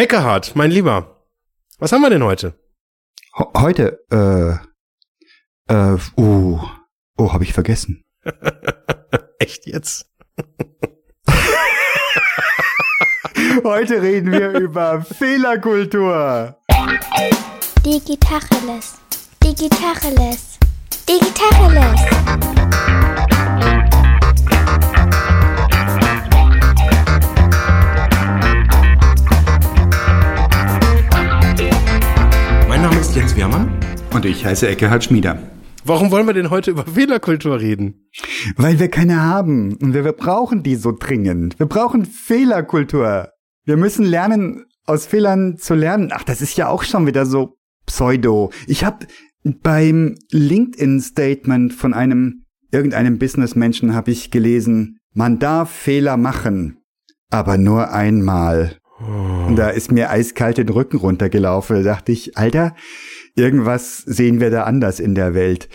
Eckehard, mein Lieber, was haben wir denn heute? Heute, äh, äh, uh, oh, habe ich vergessen. Echt jetzt? Heute reden wir über Fehlerkultur. Digitacheles. Digitacheles. Digitacheles. Ist Jens Wehrmann. Und ich heiße Eckehard Schmieder. Warum wollen wir denn heute über Fehlerkultur reden? Weil wir keine haben und wir, wir brauchen die so dringend. Wir brauchen Fehlerkultur. Wir müssen lernen, aus Fehlern zu lernen. Ach, das ist ja auch schon wieder so pseudo. Ich habe beim LinkedIn-Statement von einem irgendeinem Businessmenschen habe ich gelesen, man darf Fehler machen, aber nur einmal. Und da ist mir eiskalt den Rücken runtergelaufen. Da dachte ich, Alter, irgendwas sehen wir da anders in der Welt.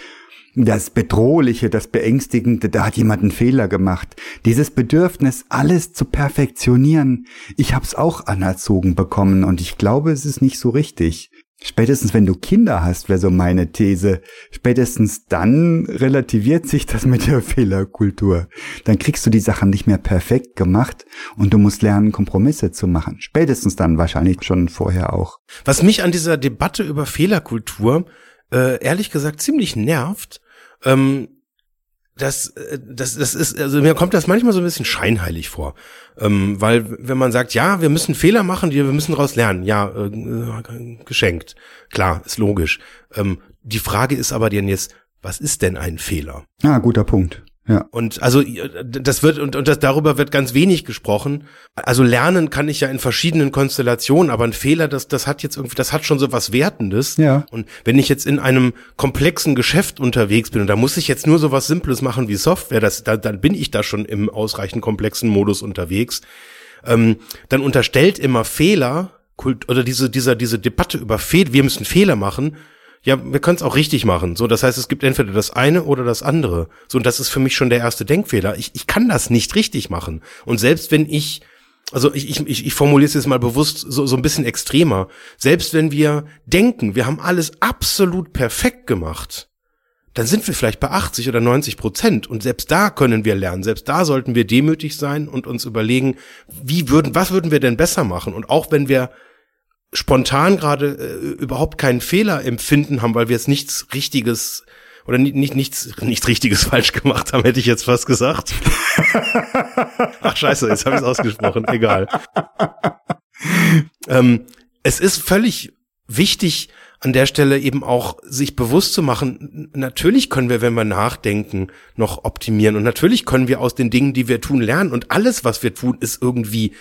Das Bedrohliche, das Beängstigende, da hat jemand einen Fehler gemacht. Dieses Bedürfnis, alles zu perfektionieren, ich hab's auch anerzogen bekommen und ich glaube, es ist nicht so richtig. Spätestens wenn du Kinder hast, wäre so meine These. Spätestens dann relativiert sich das mit der Fehlerkultur. Dann kriegst du die Sachen nicht mehr perfekt gemacht und du musst lernen, Kompromisse zu machen. Spätestens dann wahrscheinlich schon vorher auch. Was mich an dieser Debatte über Fehlerkultur äh, ehrlich gesagt ziemlich nervt, ähm, das, äh, das, das ist, also mir kommt das manchmal so ein bisschen scheinheilig vor. Ähm, weil, wenn man sagt, ja, wir müssen Fehler machen, wir müssen daraus lernen, ja, äh, geschenkt. Klar, ist logisch. Ähm, die Frage ist aber denn jetzt, was ist denn ein Fehler? Ah, guter Punkt. Ja. Und also das wird und, und das darüber wird ganz wenig gesprochen. Also lernen kann ich ja in verschiedenen Konstellationen, aber ein Fehler, das das hat jetzt irgendwie, das hat schon so was Wertendes. Ja. Und wenn ich jetzt in einem komplexen Geschäft unterwegs bin und da muss ich jetzt nur so was Simples machen wie Software, das da, dann bin ich da schon im ausreichend komplexen Modus unterwegs. Ähm, dann unterstellt immer Fehler oder diese dieser diese Debatte über Fehler, wir müssen Fehler machen ja, wir können es auch richtig machen. So, das heißt, es gibt entweder das eine oder das andere. So, und das ist für mich schon der erste Denkfehler. Ich, ich kann das nicht richtig machen. Und selbst wenn ich, also ich, ich, ich, formuliere es jetzt mal bewusst so, so ein bisschen extremer, selbst wenn wir denken, wir haben alles absolut perfekt gemacht, dann sind wir vielleicht bei 80 oder 90 Prozent. Und selbst da können wir lernen. Selbst da sollten wir demütig sein und uns überlegen, wie würden, was würden wir denn besser machen? Und auch wenn wir spontan gerade äh, überhaupt keinen Fehler empfinden haben, weil wir jetzt nichts Richtiges oder nicht, nicht nichts nichts Richtiges falsch gemacht haben, hätte ich jetzt fast gesagt. Ach scheiße, jetzt habe ich es ausgesprochen. Egal. ähm, es ist völlig wichtig, an der Stelle eben auch sich bewusst zu machen, natürlich können wir, wenn wir nachdenken, noch optimieren und natürlich können wir aus den Dingen, die wir tun, lernen und alles, was wir tun, ist irgendwie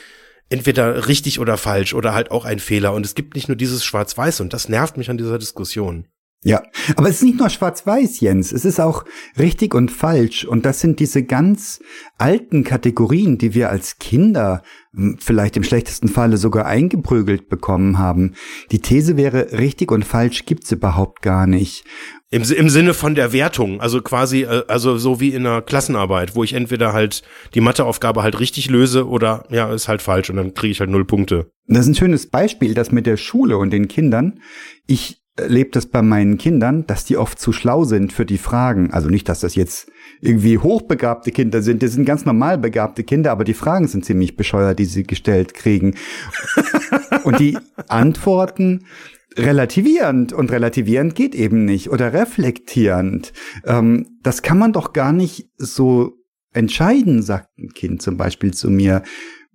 entweder richtig oder falsch oder halt auch ein Fehler. Und es gibt nicht nur dieses Schwarz-Weiß und das nervt mich an dieser Diskussion. Ja, aber es ist nicht nur schwarz-weiß, Jens. Es ist auch richtig und falsch. Und das sind diese ganz alten Kategorien, die wir als Kinder hm, vielleicht im schlechtesten Falle sogar eingeprügelt bekommen haben. Die These wäre, richtig und falsch gibt's überhaupt gar nicht. Im, Im Sinne von der Wertung, also quasi, äh, also so wie in einer Klassenarbeit, wo ich entweder halt die Matheaufgabe halt richtig löse oder ja, ist halt falsch und dann kriege ich halt null Punkte. Das ist ein schönes Beispiel, das mit der Schule und den Kindern. Ich erlebe das bei meinen Kindern, dass die oft zu schlau sind für die Fragen. Also nicht, dass das jetzt irgendwie hochbegabte Kinder sind, das sind ganz normal begabte Kinder, aber die Fragen sind ziemlich bescheuert, die sie gestellt kriegen. und die Antworten relativierend und relativierend geht eben nicht oder reflektierend. Ähm, das kann man doch gar nicht so entscheiden, sagt ein Kind zum Beispiel zu mir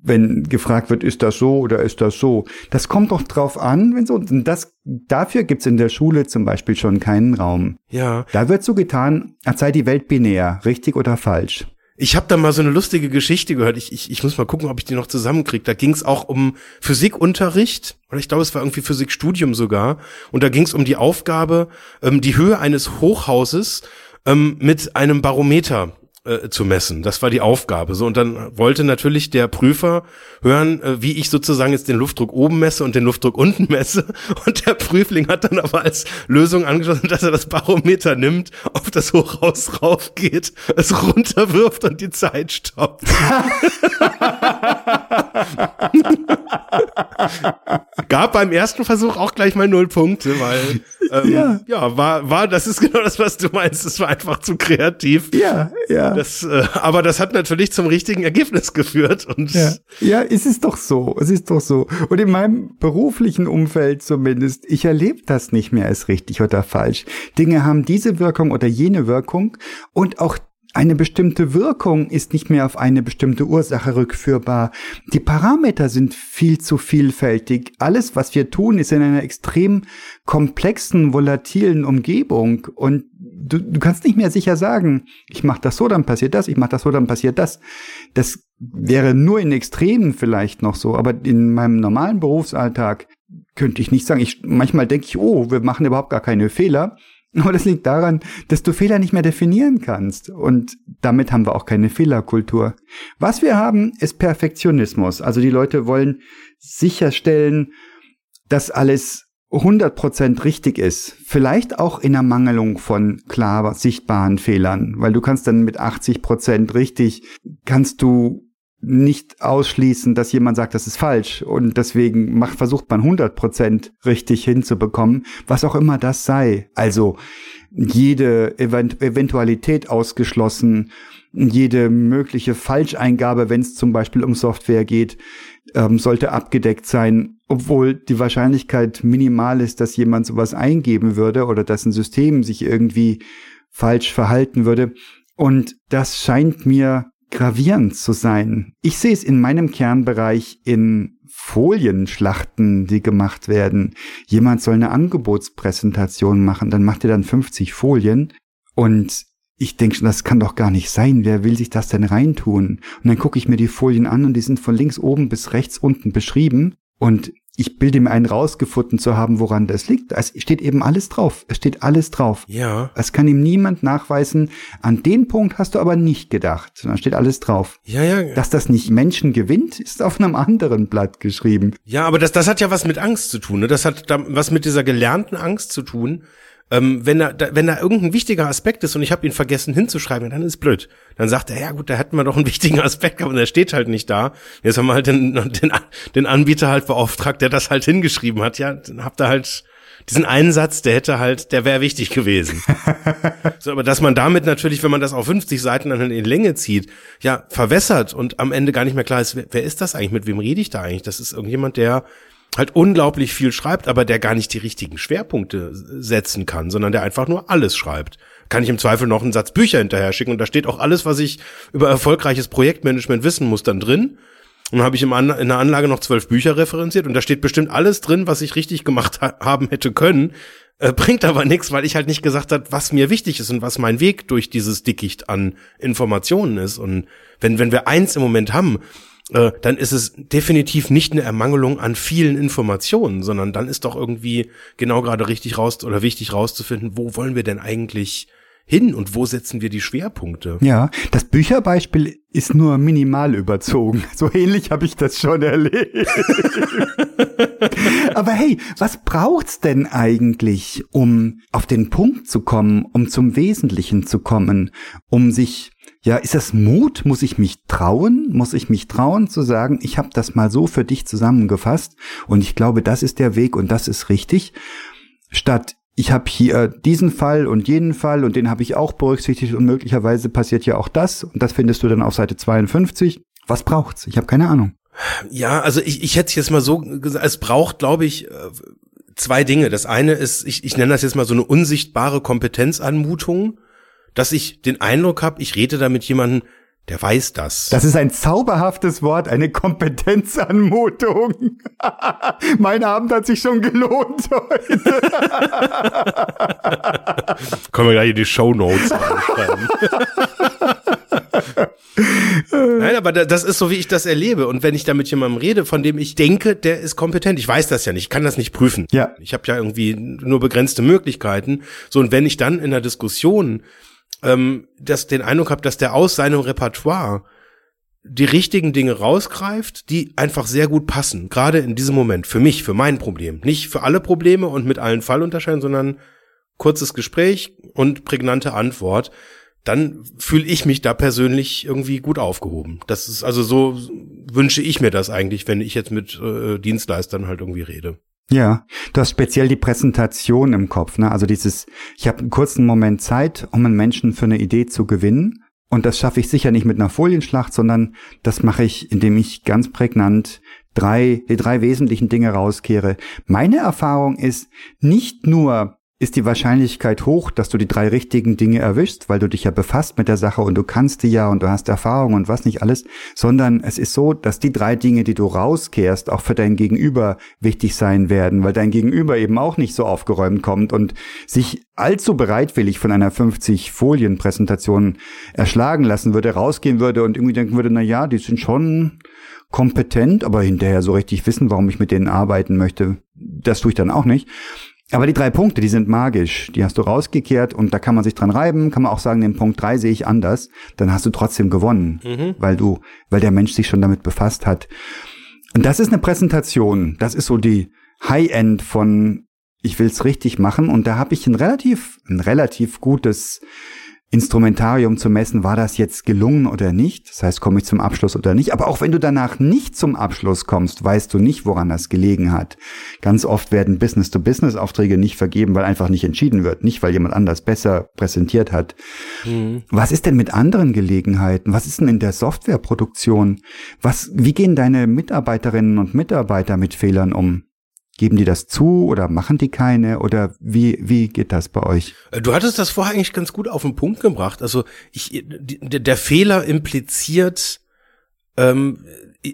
wenn gefragt wird, ist das so oder ist das so. Das kommt doch drauf an, wenn so, und das, dafür gibt's in der Schule zum Beispiel schon keinen Raum. Ja. Da wird so getan, als sei die Welt binär, richtig oder falsch. Ich habe da mal so eine lustige Geschichte gehört. Ich, ich, ich muss mal gucken, ob ich die noch zusammenkriege. Da ging es auch um Physikunterricht oder ich glaube, es war irgendwie Physikstudium sogar. Und da ging es um die Aufgabe, ähm, die Höhe eines Hochhauses ähm, mit einem Barometer äh, zu messen. Das war die Aufgabe. So und dann wollte natürlich der Prüfer hören, äh, wie ich sozusagen jetzt den Luftdruck oben messe und den Luftdruck unten messe. Und der Prüfling hat dann aber als Lösung angeschlossen, dass er das Barometer nimmt, auf das Hochhaus raufgeht, es runterwirft und die Zeit stoppt. Gab beim ersten Versuch auch gleich mal null Punkte, weil ähm, ja. ja, war, war, das ist genau das, was du meinst. Es war einfach zu kreativ. Ja, ja. Das, äh, aber das hat natürlich zum richtigen Ergebnis geführt. Und ja. ja, es ist doch so. Es ist doch so. Und in meinem beruflichen Umfeld zumindest, ich erlebe das nicht mehr als richtig oder falsch. Dinge haben diese Wirkung oder jene Wirkung und auch eine bestimmte Wirkung ist nicht mehr auf eine bestimmte Ursache rückführbar. Die Parameter sind viel zu vielfältig. Alles, was wir tun, ist in einer extrem komplexen, volatilen Umgebung. Und du, du kannst nicht mehr sicher sagen, ich mache das so, dann passiert das, ich mache das so, dann passiert das. Das wäre nur in Extremen vielleicht noch so, aber in meinem normalen Berufsalltag könnte ich nicht sagen. Ich, manchmal denke ich, oh, wir machen überhaupt gar keine Fehler. Aber das liegt daran, dass du Fehler nicht mehr definieren kannst. Und damit haben wir auch keine Fehlerkultur. Was wir haben, ist Perfektionismus. Also die Leute wollen sicherstellen, dass alles 100% richtig ist. Vielleicht auch in Ermangelung von klar sichtbaren Fehlern, weil du kannst dann mit 80% richtig, kannst du nicht ausschließen, dass jemand sagt, das ist falsch und deswegen macht, versucht man 100 Prozent richtig hinzubekommen, was auch immer das sei. Also jede Event Eventualität ausgeschlossen, jede mögliche Falscheingabe, wenn es zum Beispiel um Software geht, ähm, sollte abgedeckt sein, obwohl die Wahrscheinlichkeit minimal ist, dass jemand sowas eingeben würde oder dass ein System sich irgendwie falsch verhalten würde. Und das scheint mir gravierend zu sein. Ich sehe es in meinem Kernbereich in Folienschlachten, die gemacht werden. Jemand soll eine Angebotspräsentation machen, dann macht er dann 50 Folien und ich denke schon, das kann doch gar nicht sein. Wer will sich das denn reintun? Und dann gucke ich mir die Folien an und die sind von links oben bis rechts unten beschrieben. Und ich bilde mir einen rausgefunden zu haben, woran das liegt. Es steht eben alles drauf. Es steht alles drauf. Ja. Es kann ihm niemand nachweisen. An den Punkt hast du aber nicht gedacht. Da steht alles drauf. Ja, ja. Dass das nicht Menschen gewinnt, ist auf einem anderen Blatt geschrieben. Ja, aber das, das hat ja was mit Angst zu tun. Ne? Das hat da was mit dieser gelernten Angst zu tun ähm, wenn da, da, wenn da irgendein wichtiger Aspekt ist und ich habe ihn vergessen hinzuschreiben, dann ist blöd. Dann sagt er, ja gut, da hätten wir doch einen wichtigen Aspekt gehabt und der steht halt nicht da. Jetzt haben wir halt den, den, den Anbieter halt beauftragt, der das halt hingeschrieben hat. Ja, dann habt ihr halt diesen einen Satz, der hätte halt, der wäre wichtig gewesen. so, aber dass man damit natürlich, wenn man das auf 50 Seiten dann in Länge zieht, ja, verwässert und am Ende gar nicht mehr klar ist, wer, wer ist das eigentlich, mit wem rede ich da eigentlich? Das ist irgendjemand, der halt unglaublich viel schreibt, aber der gar nicht die richtigen Schwerpunkte setzen kann, sondern der einfach nur alles schreibt. Kann ich im Zweifel noch einen Satz Bücher hinterher schicken und da steht auch alles, was ich über erfolgreiches Projektmanagement wissen muss, dann drin. Und habe ich in der Anlage noch zwölf Bücher referenziert und da steht bestimmt alles drin, was ich richtig gemacht ha haben hätte können. Äh, bringt aber nichts, weil ich halt nicht gesagt habe, was mir wichtig ist und was mein Weg durch dieses Dickicht an Informationen ist. Und wenn, wenn wir eins im Moment haben, äh, dann ist es definitiv nicht eine Ermangelung an vielen Informationen, sondern dann ist doch irgendwie genau gerade richtig raus oder wichtig rauszufinden, wo wollen wir denn eigentlich hin und wo setzen wir die Schwerpunkte? Ja, das Bücherbeispiel ist nur minimal überzogen. So ähnlich habe ich das schon erlebt. Aber hey, was braucht's denn eigentlich, um auf den Punkt zu kommen, um zum Wesentlichen zu kommen, um sich ja, ist das Mut? Muss ich mich trauen? Muss ich mich trauen zu sagen, ich habe das mal so für dich zusammengefasst und ich glaube, das ist der Weg und das ist richtig, statt ich habe hier diesen Fall und jenen Fall und den habe ich auch berücksichtigt und möglicherweise passiert ja auch das und das findest du dann auf Seite 52. Was braucht's? Ich habe keine Ahnung. Ja, also ich, ich hätte jetzt mal so gesagt, es braucht, glaube ich, äh, zwei Dinge. Das eine ist, ich, ich nenne das jetzt mal so eine unsichtbare Kompetenzanmutung dass ich den Eindruck habe, ich rede da mit jemandem, der weiß das. Das ist ein zauberhaftes Wort, eine Kompetenzanmutung. mein Abend hat sich schon gelohnt heute. Können wir gleich in die Show Notes Nein, aber das ist so, wie ich das erlebe. Und wenn ich da mit jemandem rede, von dem ich denke, der ist kompetent, ich weiß das ja nicht, ich kann das nicht prüfen. Ja. Ich habe ja irgendwie nur begrenzte Möglichkeiten. So, und wenn ich dann in der Diskussion ähm, dass den Eindruck habe, dass der aus seinem Repertoire die richtigen Dinge rausgreift, die einfach sehr gut passen, gerade in diesem Moment, für mich, für mein Problem. Nicht für alle Probleme und mit allen Fallunterscheiden, sondern kurzes Gespräch und prägnante Antwort. dann fühle ich mich da persönlich irgendwie gut aufgehoben. Das ist also so wünsche ich mir das eigentlich, wenn ich jetzt mit äh, Dienstleistern halt irgendwie rede. Ja, du hast speziell die Präsentation im Kopf, ne? Also dieses, ich habe einen kurzen Moment Zeit, um einen Menschen für eine Idee zu gewinnen. Und das schaffe ich sicher nicht mit einer Folienschlacht, sondern das mache ich, indem ich ganz prägnant drei, die drei wesentlichen Dinge rauskehre. Meine Erfahrung ist nicht nur ist die Wahrscheinlichkeit hoch, dass du die drei richtigen Dinge erwischst, weil du dich ja befasst mit der Sache und du kannst die ja und du hast Erfahrung und was nicht alles, sondern es ist so, dass die drei Dinge, die du rauskehrst, auch für dein Gegenüber wichtig sein werden, weil dein Gegenüber eben auch nicht so aufgeräumt kommt und sich allzu bereitwillig von einer 50 Folien Präsentation erschlagen lassen würde, rausgehen würde und irgendwie denken würde, na ja, die sind schon kompetent, aber hinterher so richtig wissen, warum ich mit denen arbeiten möchte, das tue ich dann auch nicht. Aber die drei Punkte, die sind magisch. Die hast du rausgekehrt und da kann man sich dran reiben, kann man auch sagen, den Punkt drei sehe ich anders. Dann hast du trotzdem gewonnen, mhm. weil du, weil der Mensch sich schon damit befasst hat. Und das ist eine Präsentation. Das ist so die High-End von ich will's richtig machen und da habe ich ein relativ ein relativ gutes Instrumentarium zu messen, war das jetzt gelungen oder nicht. Das heißt, komme ich zum Abschluss oder nicht. Aber auch wenn du danach nicht zum Abschluss kommst, weißt du nicht, woran das gelegen hat. Ganz oft werden Business-to-Business-Aufträge nicht vergeben, weil einfach nicht entschieden wird. Nicht, weil jemand anders besser präsentiert hat. Mhm. Was ist denn mit anderen Gelegenheiten? Was ist denn in der Softwareproduktion? Was, wie gehen deine Mitarbeiterinnen und Mitarbeiter mit Fehlern um? Geben die das zu oder machen die keine oder wie, wie geht das bei euch? Äh, du hattest das vorher eigentlich ganz gut auf den Punkt gebracht. Also ich, der Fehler impliziert, ähm,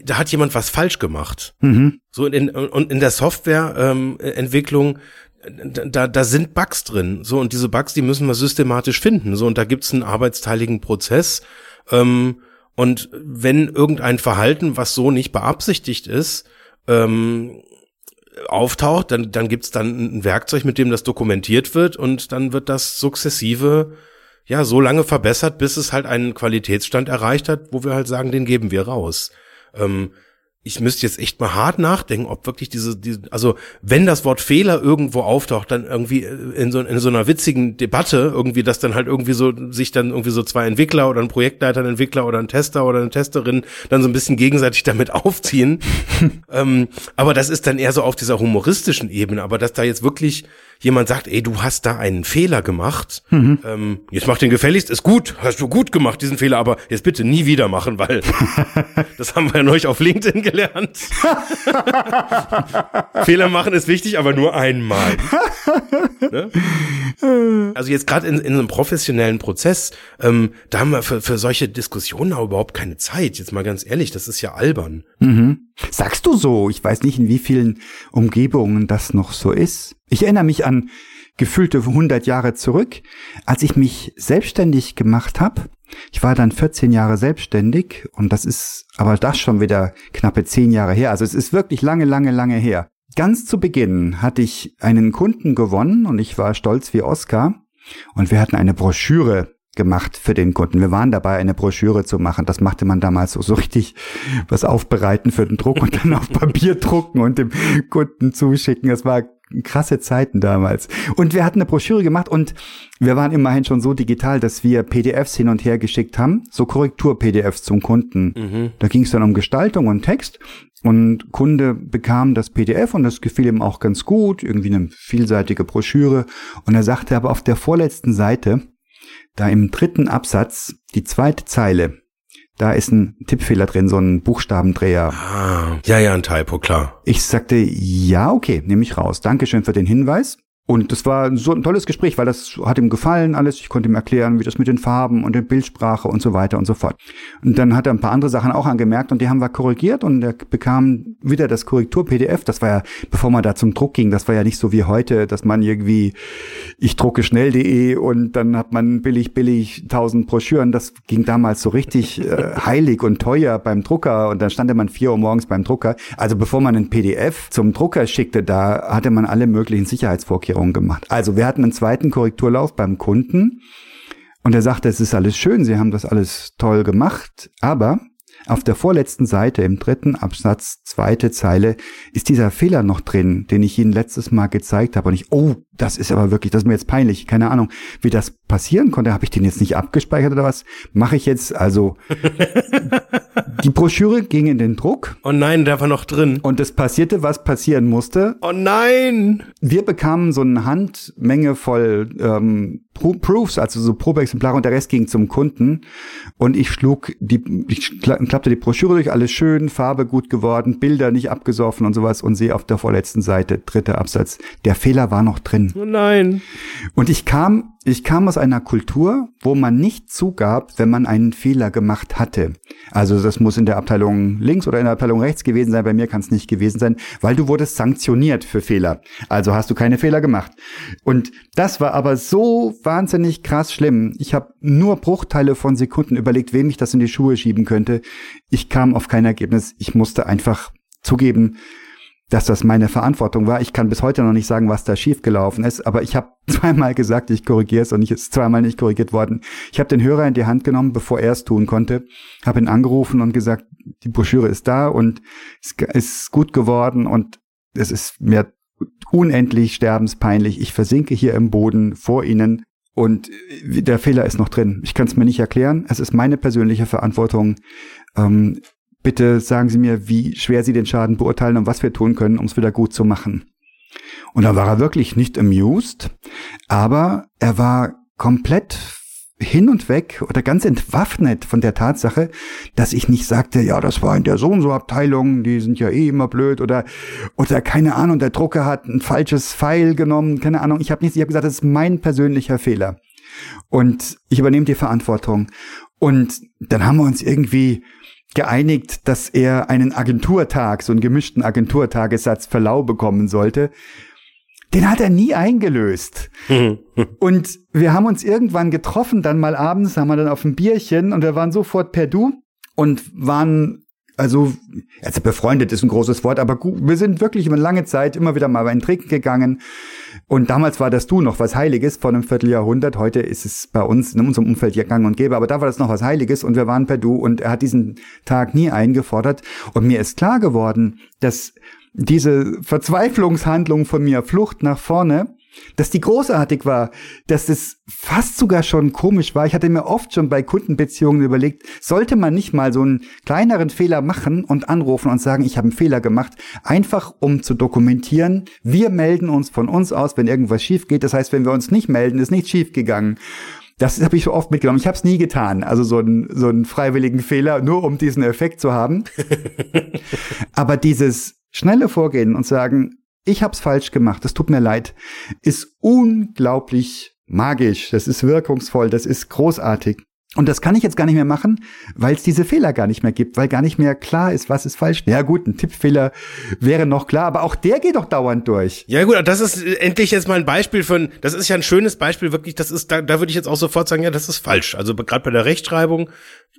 da hat jemand was falsch gemacht. Mhm. So in, und in der Softwareentwicklung, ähm, da, da sind Bugs drin. So, und diese Bugs, die müssen wir systematisch finden. So, und da gibt's einen arbeitsteiligen Prozess. Ähm, und wenn irgendein Verhalten, was so nicht beabsichtigt ist, ähm, auftaucht, dann, dann gibt's dann ein Werkzeug, mit dem das dokumentiert wird und dann wird das sukzessive ja so lange verbessert, bis es halt einen Qualitätsstand erreicht hat, wo wir halt sagen, den geben wir raus. Ähm, ich müsste jetzt echt mal hart nachdenken, ob wirklich diese, diese, also wenn das Wort Fehler irgendwo auftaucht, dann irgendwie in so, in so einer witzigen Debatte irgendwie, dass dann halt irgendwie so sich dann irgendwie so zwei Entwickler oder ein Projektleiter, ein Entwickler oder ein Tester oder eine Testerin dann so ein bisschen gegenseitig damit aufziehen. ähm, aber das ist dann eher so auf dieser humoristischen Ebene, aber dass da jetzt wirklich jemand sagt, ey, du hast da einen Fehler gemacht, mhm. ähm, jetzt mach den gefälligst, ist gut, hast du gut gemacht, diesen Fehler, aber jetzt bitte nie wieder machen, weil das haben wir ja neulich auf LinkedIn gelernt. Fehler machen ist wichtig, aber nur einmal. ne? Also jetzt gerade in, in einem professionellen Prozess, ähm, da haben wir für, für solche Diskussionen auch überhaupt keine Zeit. Jetzt mal ganz ehrlich, das ist ja albern. Mhm. Sagst du so? Ich weiß nicht, in wie vielen Umgebungen das noch so ist. Ich erinnere mich an gefühlte 100 Jahre zurück, als ich mich selbstständig gemacht habe. Ich war dann 14 Jahre selbstständig und das ist aber das schon wieder knappe 10 Jahre her. Also es ist wirklich lange, lange, lange her. Ganz zu Beginn hatte ich einen Kunden gewonnen und ich war stolz wie Oscar und wir hatten eine Broschüre gemacht für den Kunden. Wir waren dabei, eine Broschüre zu machen. Das machte man damals so, so richtig was aufbereiten für den Druck und dann auf Papier drucken und dem Kunden zuschicken. Das war krasse Zeiten damals. Und wir hatten eine Broschüre gemacht und wir waren immerhin schon so digital, dass wir PDFs hin und her geschickt haben, so Korrektur-PDFs zum Kunden. Mhm. Da ging es dann um Gestaltung und Text und Kunde bekam das PDF und das gefiel ihm auch ganz gut, irgendwie eine vielseitige Broschüre. Und er sagte aber auf der vorletzten Seite, da im dritten Absatz, die zweite Zeile, da ist ein Tippfehler drin, so ein Buchstabendreher. Ah, ja, ja, ein Typo, klar. Ich sagte, ja, okay, nehme ich raus. Dankeschön für den Hinweis. Und das war so ein tolles Gespräch, weil das hat ihm gefallen alles. Ich konnte ihm erklären, wie das mit den Farben und der Bildsprache und so weiter und so fort. Und dann hat er ein paar andere Sachen auch angemerkt und die haben wir korrigiert und er bekam wieder das Korrektur-PDF. Das war ja, bevor man da zum Druck ging, das war ja nicht so wie heute, dass man irgendwie, ich drucke schnell.de und dann hat man billig, billig tausend Broschüren. Das ging damals so richtig äh, heilig und teuer beim Drucker und dann stand man vier Uhr morgens beim Drucker. Also bevor man ein PDF zum Drucker schickte, da hatte man alle möglichen Sicherheitsvorkehrungen Korrekturerklärung gemacht. Also wir hatten einen zweiten Korrekturlauf beim Kunden und er sagte, es ist alles schön, Sie haben das alles toll gemacht, aber auf der vorletzten Seite im dritten Absatz, zweite Zeile, ist dieser Fehler noch drin, den ich Ihnen letztes Mal gezeigt habe. Und ich, oh, das ist aber wirklich, das ist mir jetzt peinlich. Keine Ahnung, wie das passieren konnte. Habe ich den jetzt nicht abgespeichert oder was? Mache ich jetzt also. die Broschüre ging in den Druck. Oh nein, der war noch drin. Und es passierte, was passieren musste. Oh nein! Wir bekamen so eine Handmenge voll ähm, Pro Proofs, also so Probeexemplare und der Rest ging zum Kunden. Und ich schlug die, ich klappte die Broschüre durch, alles schön, Farbe gut geworden, Bilder nicht abgesoffen und sowas und sehe auf der vorletzten Seite, dritter Absatz, der Fehler war noch drin. Oh nein. Und ich kam, ich kam aus einer Kultur, wo man nicht zugab, wenn man einen Fehler gemacht hatte. Also das muss in der Abteilung links oder in der Abteilung rechts gewesen sein. Bei mir kann es nicht gewesen sein, weil du wurdest sanktioniert für Fehler. Also hast du keine Fehler gemacht. Und das war aber so wahnsinnig krass schlimm. Ich habe nur Bruchteile von Sekunden überlegt, wem ich das in die Schuhe schieben könnte. Ich kam auf kein Ergebnis. Ich musste einfach zugeben, dass das meine Verantwortung war. Ich kann bis heute noch nicht sagen, was da schiefgelaufen ist, aber ich habe zweimal gesagt, ich korrigiere es und ich ist zweimal nicht korrigiert worden. Ich habe den Hörer in die Hand genommen, bevor er es tun konnte, habe ihn angerufen und gesagt, die Broschüre ist da und es ist gut geworden und es ist mir unendlich sterbenspeinlich. Ich versinke hier im Boden vor Ihnen und der Fehler ist noch drin. Ich kann es mir nicht erklären. Es ist meine persönliche Verantwortung. Ähm, bitte sagen Sie mir, wie schwer Sie den Schaden beurteilen und was wir tun können, um es wieder gut zu machen. Und da war er wirklich nicht amused, aber er war komplett hin und weg oder ganz entwaffnet von der Tatsache, dass ich nicht sagte, ja, das war in der so und so Abteilung, die sind ja eh immer blöd oder oder keine Ahnung, der Drucker hat ein falsches Pfeil genommen, keine Ahnung, ich habe nichts, ich habe gesagt, das ist mein persönlicher Fehler. Und ich übernehme die Verantwortung. Und dann haben wir uns irgendwie geeinigt, dass er einen Agenturtag, so einen gemischten Agenturtagessatz Verlau bekommen sollte. Den hat er nie eingelöst. und wir haben uns irgendwann getroffen, dann mal abends, haben wir dann auf ein Bierchen und wir waren sofort per Du und waren also, also befreundet ist ein großes Wort, aber gut, wir sind wirklich über lange Zeit immer wieder mal bei einen Trinken gegangen. Und damals war das Du noch was Heiliges vor einem Vierteljahrhundert. Heute ist es bei uns in unserem Umfeld ja gang und gäbe, aber da war das noch was Heiliges und wir waren per Du und er hat diesen Tag nie eingefordert. Und mir ist klar geworden, dass diese Verzweiflungshandlung von mir, Flucht nach vorne, dass die großartig war, dass es fast sogar schon komisch war. Ich hatte mir oft schon bei Kundenbeziehungen überlegt, sollte man nicht mal so einen kleineren Fehler machen und anrufen und sagen, ich habe einen Fehler gemacht, einfach um zu dokumentieren, wir melden uns von uns aus, wenn irgendwas schief geht. Das heißt, wenn wir uns nicht melden, ist nichts schief gegangen. Das habe ich so oft mitgenommen. Ich habe es nie getan. Also so einen so einen freiwilligen Fehler, nur um diesen Effekt zu haben. Aber dieses schnelle Vorgehen und sagen, ich hab's falsch gemacht, es tut mir leid, ist unglaublich magisch, das ist wirkungsvoll, das ist großartig. Und das kann ich jetzt gar nicht mehr machen, weil es diese Fehler gar nicht mehr gibt, weil gar nicht mehr klar ist, was ist falsch. Ja gut, ein Tippfehler wäre noch klar, aber auch der geht doch dauernd durch. Ja gut, das ist endlich jetzt mal ein Beispiel von, das ist ja ein schönes Beispiel, wirklich, das ist, da, da würde ich jetzt auch sofort sagen, ja, das ist falsch. Also gerade bei der Rechtschreibung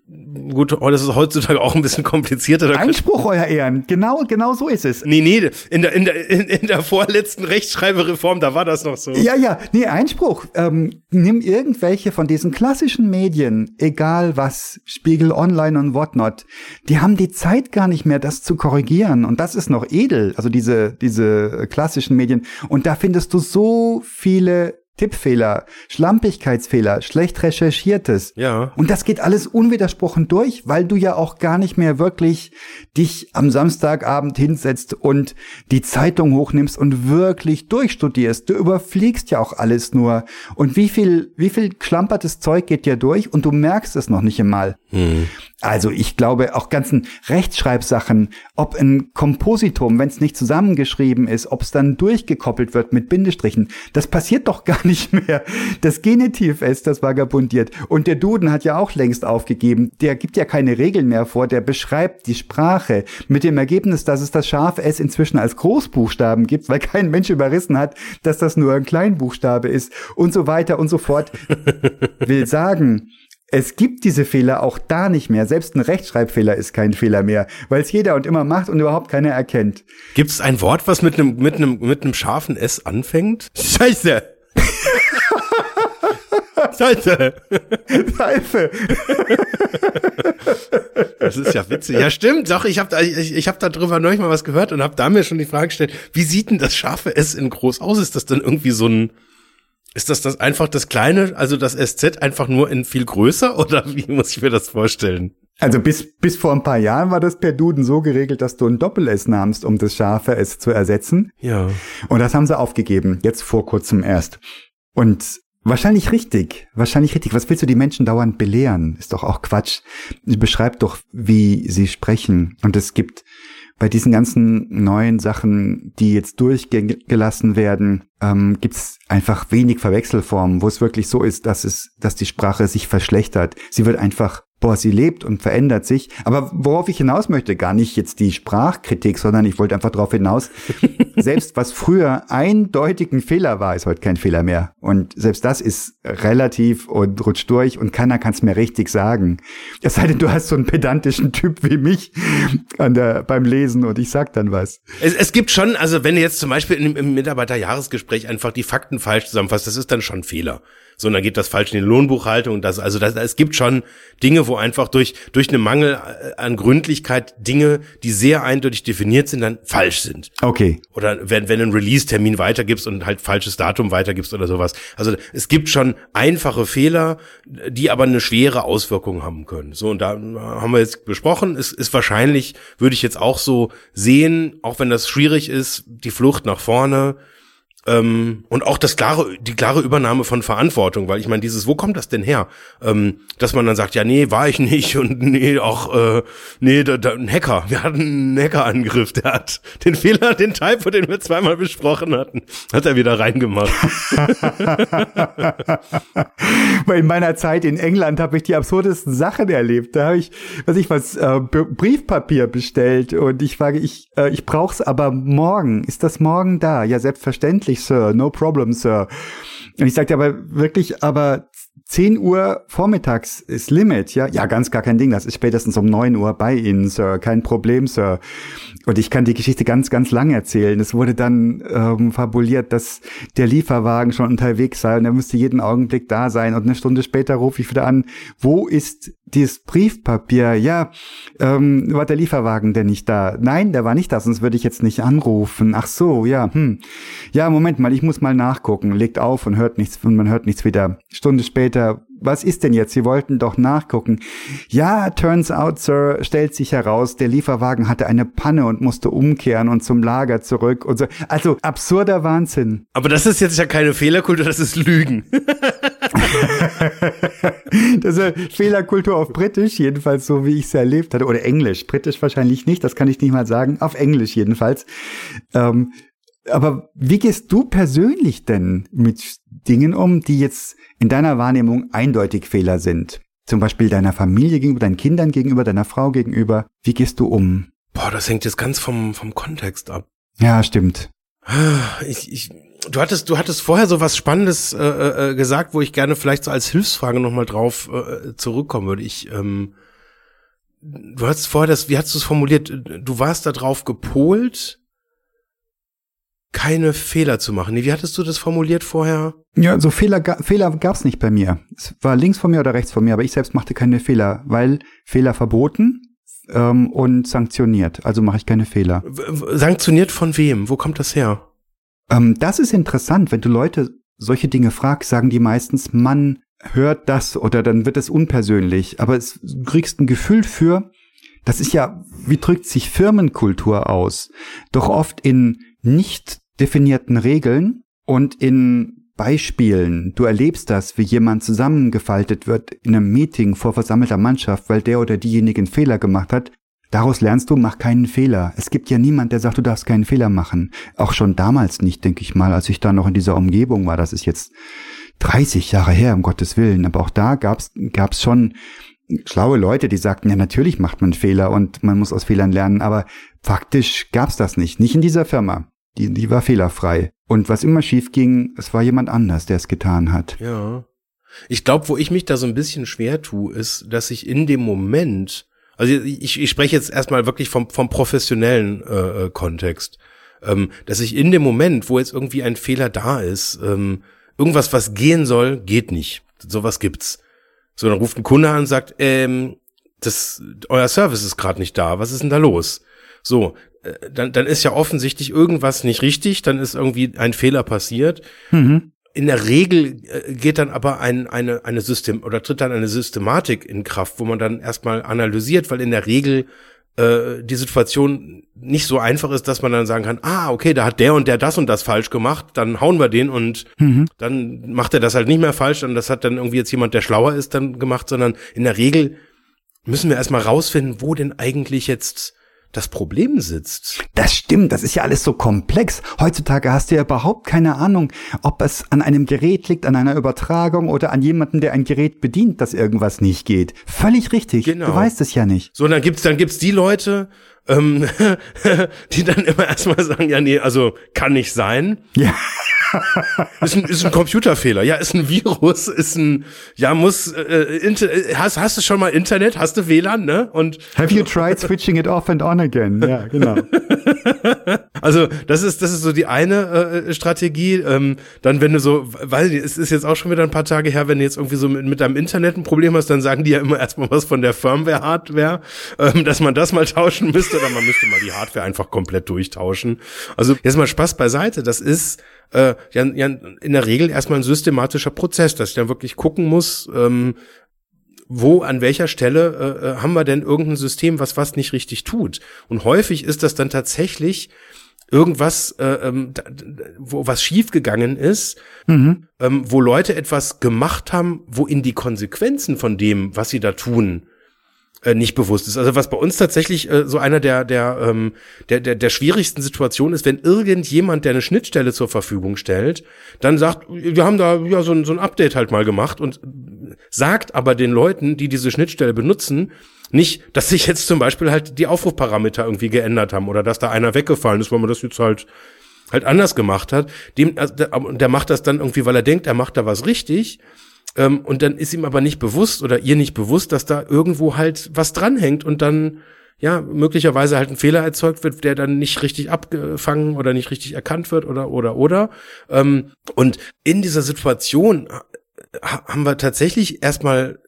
Gut, das ist heutzutage auch ein bisschen komplizierter. Da Einspruch, euer Ehren. Genau, genau so ist es. Nee, nee, in der, in der, in, in der vorletzten Rechtschreibereform, da war das noch so. Ja, ja, nee, Einspruch. Ähm, nimm irgendwelche von diesen klassischen Medien, egal was, Spiegel Online und whatnot, die haben die Zeit gar nicht mehr, das zu korrigieren. Und das ist noch edel, also diese, diese klassischen Medien. Und da findest du so viele Tippfehler, Schlampigkeitsfehler, schlecht recherchiertes. Ja. Und das geht alles unwidersprochen durch, weil du ja auch gar nicht mehr wirklich dich am Samstagabend hinsetzt und die Zeitung hochnimmst und wirklich durchstudierst. Du überfliegst ja auch alles nur. Und wie viel, wie viel schlampertes Zeug geht dir durch und du merkst es noch nicht einmal. Hm. Also ich glaube auch ganzen Rechtschreibsachen, ob ein Kompositum, wenn es nicht zusammengeschrieben ist, ob es dann durchgekoppelt wird mit Bindestrichen, das passiert doch gar nicht mehr. Das Genitiv S, das vagabundiert. Und der Duden hat ja auch längst aufgegeben. Der gibt ja keine Regeln mehr vor, der beschreibt die Sprache mit dem Ergebnis, dass es das scharfe S inzwischen als Großbuchstaben gibt, weil kein Mensch überrissen hat, dass das nur ein Kleinbuchstabe ist und so weiter und so fort. Will sagen, es gibt diese Fehler auch da nicht mehr. Selbst ein Rechtschreibfehler ist kein Fehler mehr, weil es jeder und immer macht und überhaupt keiner erkennt. Gibt es ein Wort, was mit einem mit einem mit einem scharfen S anfängt? Scheiße. Salze. Salze. Das ist ja witzig. Ja, stimmt. Doch, ich habe da, ich, ich hab da drüber neulich mal was gehört und habe da mir schon die Frage gestellt, wie sieht denn das scharfe S in groß aus? Ist das dann irgendwie so ein, ist das das einfach das kleine, also das SZ einfach nur in viel größer oder wie muss ich mir das vorstellen? Also bis, bis vor ein paar Jahren war das per Duden so geregelt, dass du ein Doppel-S nahmst, um das scharfe S zu ersetzen. Ja. Und das haben sie aufgegeben, jetzt vor kurzem erst. Und wahrscheinlich richtig, wahrscheinlich richtig. Was willst du die Menschen dauernd belehren? Ist doch auch Quatsch. Beschreib doch, wie sie sprechen. Und es gibt bei diesen ganzen neuen Sachen, die jetzt durchgelassen werden, ähm, gibt es einfach wenig Verwechselformen, wo es wirklich so ist, dass es, dass die Sprache sich verschlechtert. Sie wird einfach boah, sie lebt und verändert sich. Aber worauf ich hinaus möchte, gar nicht jetzt die Sprachkritik, sondern ich wollte einfach darauf hinaus, selbst was früher eindeutig ein Fehler war, ist heute kein Fehler mehr. Und selbst das ist relativ und rutscht durch und keiner kann es mehr richtig sagen. Es sei denn, du hast so einen pedantischen Typ wie mich an der, beim Lesen und ich sag dann was. Es, es gibt schon, also wenn du jetzt zum Beispiel im, im Mitarbeiterjahresgespräch einfach die Fakten falsch zusammenfasst, das ist dann schon ein Fehler so, und dann geht das falsch in die Lohnbuchhaltung. Das, also das, es gibt schon Dinge, wo einfach durch, durch einen Mangel an Gründlichkeit Dinge, die sehr eindeutig definiert sind, dann falsch sind. Okay. Oder wenn, wenn ein Release-Termin weitergibst und halt falsches Datum weitergibst oder sowas. Also es gibt schon einfache Fehler, die aber eine schwere Auswirkung haben können. So, und da haben wir jetzt besprochen, es ist wahrscheinlich, würde ich jetzt auch so sehen, auch wenn das schwierig ist, die Flucht nach vorne, ähm, und auch das klare, die klare Übernahme von Verantwortung, weil ich meine, dieses, wo kommt das denn her? Ähm, dass man dann sagt, ja, nee, war ich nicht und nee, auch, äh, nee, da, da, ein Hacker, wir hatten einen Hackerangriff, der hat den Fehler, den Typo, den wir zweimal besprochen hatten, hat er wieder reingemacht. in meiner Zeit in England habe ich die absurdesten Sachen erlebt. Da habe ich, was ich was, äh, Briefpapier bestellt und ich frage, ich, äh, ich brauch's aber morgen. Ist das morgen da? Ja, selbstverständlich Sir, no problem, Sir. Und ich sagte aber wirklich, aber 10 Uhr vormittags ist Limit, ja? Ja, ganz gar kein Ding. Das ist spätestens um 9 Uhr bei Ihnen, Sir. Kein Problem, Sir. Und ich kann die Geschichte ganz, ganz lang erzählen. Es wurde dann ähm, fabuliert, dass der Lieferwagen schon unterwegs sei und er müsste jeden Augenblick da sein. Und eine Stunde später rufe ich wieder an, wo ist dieses Briefpapier? Ja, ähm, war der Lieferwagen denn nicht da? Nein, der war nicht da, sonst würde ich jetzt nicht anrufen. Ach so, ja, hm. Ja, Moment mal, ich muss mal nachgucken. Legt auf und hört nichts und man hört nichts wieder. Stunde später was ist denn jetzt? Sie wollten doch nachgucken. Ja, turns out, Sir, stellt sich heraus, der Lieferwagen hatte eine Panne und musste umkehren und zum Lager zurück und so. Also absurder Wahnsinn. Aber das ist jetzt ja keine Fehlerkultur, das ist Lügen. das ist Fehlerkultur auf Britisch, jedenfalls so, wie ich es erlebt hatte. Oder Englisch. Britisch wahrscheinlich nicht, das kann ich nicht mal sagen. Auf Englisch jedenfalls. Ähm, aber wie gehst du persönlich denn mit Dingen um, die jetzt in deiner Wahrnehmung eindeutig Fehler sind? Zum Beispiel deiner Familie gegenüber, deinen Kindern gegenüber, deiner Frau gegenüber. Wie gehst du um? Boah, das hängt jetzt ganz vom, vom Kontext ab. Ja, stimmt. Ich, ich, du hattest, du hattest vorher so was Spannendes äh, äh, gesagt, wo ich gerne vielleicht so als Hilfsfrage nochmal drauf äh, zurückkommen würde. Ich, ähm, du hast vorher das, wie hast du es formuliert? Du warst da drauf gepolt, keine Fehler zu machen. Wie hattest du das formuliert vorher? Ja, so Fehler, Fehler gab es nicht bei mir. Es war links von mir oder rechts von mir, aber ich selbst machte keine Fehler, weil Fehler verboten ähm, und sanktioniert. Also mache ich keine Fehler. Sanktioniert von wem? Wo kommt das her? Ähm, das ist interessant. Wenn du Leute solche Dinge fragst, sagen die meistens, man hört das oder dann wird es unpersönlich. Aber es, du kriegst ein Gefühl für, das ist ja, wie drückt sich Firmenkultur aus? Doch oft in nicht definierten Regeln und in Beispielen. Du erlebst das, wie jemand zusammengefaltet wird in einem Meeting vor versammelter Mannschaft, weil der oder diejenige einen Fehler gemacht hat. Daraus lernst du, mach keinen Fehler. Es gibt ja niemand, der sagt, du darfst keinen Fehler machen. Auch schon damals nicht, denke ich mal, als ich da noch in dieser Umgebung war. Das ist jetzt 30 Jahre her, um Gottes Willen. Aber auch da gab's gab's schon schlaue Leute, die sagten, ja, natürlich macht man Fehler und man muss aus Fehlern lernen. Aber faktisch gab's das nicht. Nicht in dieser Firma. Die, die war fehlerfrei. Und was immer schief ging, es war jemand anders, der es getan hat. Ja. Ich glaube, wo ich mich da so ein bisschen schwer tue, ist, dass ich in dem Moment, also ich, ich spreche jetzt erstmal wirklich vom, vom professionellen äh, äh, Kontext, ähm, dass ich in dem Moment, wo jetzt irgendwie ein Fehler da ist, ähm, irgendwas, was gehen soll, geht nicht. sowas gibt's. So, dann ruft ein Kunde an und sagt, ähm, das, euer Service ist gerade nicht da, was ist denn da los? So, dann, dann ist ja offensichtlich irgendwas nicht richtig, dann ist irgendwie ein Fehler passiert. Mhm. In der Regel äh, geht dann aber ein, eine, eine System oder tritt dann eine Systematik in Kraft, wo man dann erstmal analysiert, weil in der Regel äh, die Situation nicht so einfach ist, dass man dann sagen kann, ah, okay, da hat der und der das und das falsch gemacht, dann hauen wir den und Mhm. dann macht er das halt nicht mehr falsch und das hat dann irgendwie jetzt jemand, der schlauer ist, dann gemacht, sondern in der Regel müssen wir erstmal rausfinden, wo denn eigentlich jetzt das Problem sitzt. Das stimmt, das ist ja alles so komplex. Heutzutage hast du ja überhaupt keine Ahnung, ob es an einem Gerät liegt, an einer Übertragung oder an jemandem, der ein Gerät bedient, dass irgendwas nicht geht. Völlig richtig. Genau. Du weißt es ja nicht. So, und dann gibt's, dann gibt's die Leute, ähm, die dann immer erstmal sagen, ja, nee, also kann nicht sein. Ja. Ist ein, ist ein Computerfehler, ja, ist ein Virus, ist ein, ja, muss, äh, inter, hast, hast du schon mal Internet, hast du WLAN, ne? Und Have you tried switching it off and on again? Ja, genau. Also das ist das ist so die eine äh, Strategie. Ähm, dann wenn du so, weiß ich, es ist jetzt auch schon wieder ein paar Tage her, wenn du jetzt irgendwie so mit, mit deinem Internet ein Problem hast, dann sagen die ja immer erstmal was von der Firmware Hardware, ähm, dass man das mal tauschen müsste oder man müsste mal die Hardware einfach komplett durchtauschen. Also jetzt mal Spaß beiseite. Das ist äh, ja, ja in der Regel erstmal ein systematischer Prozess, dass ich dann wirklich gucken muss. Ähm, wo, an welcher Stelle äh, äh, haben wir denn irgendein System, was was nicht richtig tut? Und häufig ist das dann tatsächlich irgendwas, äh, ähm, wo was schiefgegangen ist, Mhm. ähm, wo Leute etwas gemacht haben, wo ihnen die Konsequenzen von dem, was sie da tun, äh, nicht bewusst ist. Also was bei uns tatsächlich äh, so einer der der, ähm, der der der schwierigsten Situationen ist, wenn irgendjemand, der eine Schnittstelle zur Verfügung stellt, dann sagt, wir haben da ja so ein, so ein Update halt mal gemacht und sagt aber den Leuten, die diese Schnittstelle benutzen, nicht, dass sich jetzt zum Beispiel halt die Aufrufparameter irgendwie geändert haben oder dass da einer weggefallen ist, weil man das jetzt halt halt anders gemacht hat. Dem, also der, macht das dann irgendwie, weil er denkt, er macht da was richtig. Ähm, und dann ist ihm aber nicht bewusst oder ihr nicht bewusst, dass da irgendwo halt was dranhängt und dann ja möglicherweise halt ein Fehler erzeugt wird, der dann nicht richtig abgefangen oder nicht richtig erkannt wird oder oder oder. Ähm, und in dieser Situation haben wir tatsächlich erstmal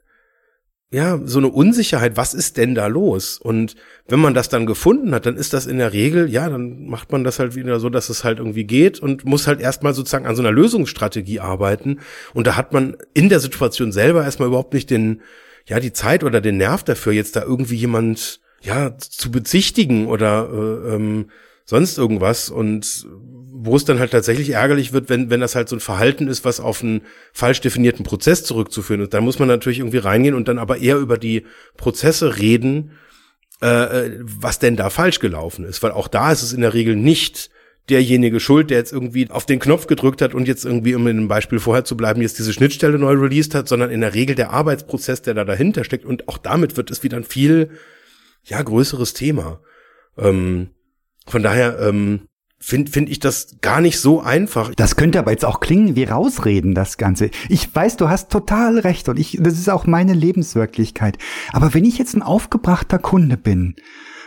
ja, so eine Unsicherheit, was ist denn da los? Und wenn man das dann gefunden hat, dann ist das in der Regel, ja, dann macht man das halt wieder so, dass es halt irgendwie geht und muss halt erstmal sozusagen an so einer Lösungsstrategie arbeiten. Und da hat man in der Situation selber erstmal überhaupt nicht den, ja, die Zeit oder den Nerv dafür, jetzt da irgendwie jemand, ja, zu bezichtigen oder äh, ähm, sonst irgendwas und wo es dann halt tatsächlich ärgerlich wird, wenn, wenn das halt so ein Verhalten ist, was auf einen falsch definierten Prozess zurückzuführen ist. Dann muss man natürlich irgendwie reingehen und dann aber eher über die Prozesse reden, äh, äh, was denn da falsch gelaufen ist. Weil auch da ist es in der Regel nicht derjenige schuld, der jetzt irgendwie auf den Knopf gedrückt hat und jetzt irgendwie, um in dem Beispiel vorher zu bleiben, jetzt diese Schnittstelle neu released hat, sondern in der Regel der Arbeitsprozess, der da dahinter steckt. Und auch damit wird es wieder ein viel, ja, größeres Thema. Ähm, von daher ähm, finde find ich das gar nicht so einfach. Das könnte aber jetzt auch klingen wie rausreden, das Ganze. Ich weiß, du hast total recht und ich, das ist auch meine Lebenswirklichkeit. Aber wenn ich jetzt ein aufgebrachter Kunde bin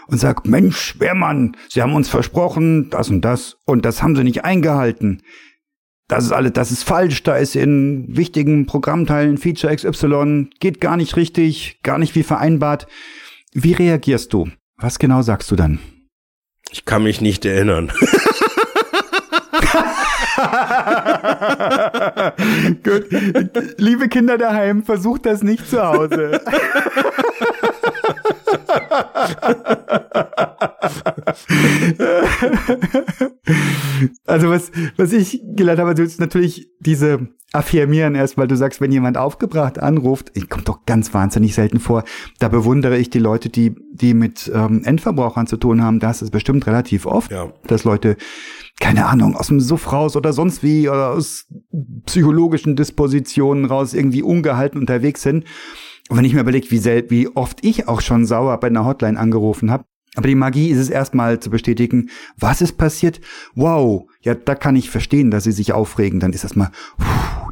und sag, Mensch, Wehrmann, Sie haben uns versprochen, das und das und das haben Sie nicht eingehalten. Das ist alles, das ist falsch, da ist in wichtigen Programmteilen Feature XY, geht gar nicht richtig, gar nicht wie vereinbart. Wie reagierst du? Was genau sagst du dann? Ich kann mich nicht erinnern. Gut. Liebe Kinder daheim, versucht das nicht zu Hause. also was, was ich gelernt habe, also ist natürlich diese affirmieren erst, weil du sagst, wenn jemand aufgebracht anruft, ich kommt doch ganz wahnsinnig selten vor, da bewundere ich die Leute, die, die mit ähm, Endverbrauchern zu tun haben, das ist bestimmt relativ oft, Ja. dass Leute keine Ahnung, aus dem Suff raus oder sonst wie oder aus psychologischen Dispositionen raus irgendwie ungehalten unterwegs sind. Und wenn ich mir überlege, wie, wie oft ich auch schon sauer bei einer Hotline angerufen habe, aber die Magie ist es erstmal zu bestätigen, was ist passiert? Wow, ja, da kann ich verstehen, dass sie sich aufregen. Dann ist erstmal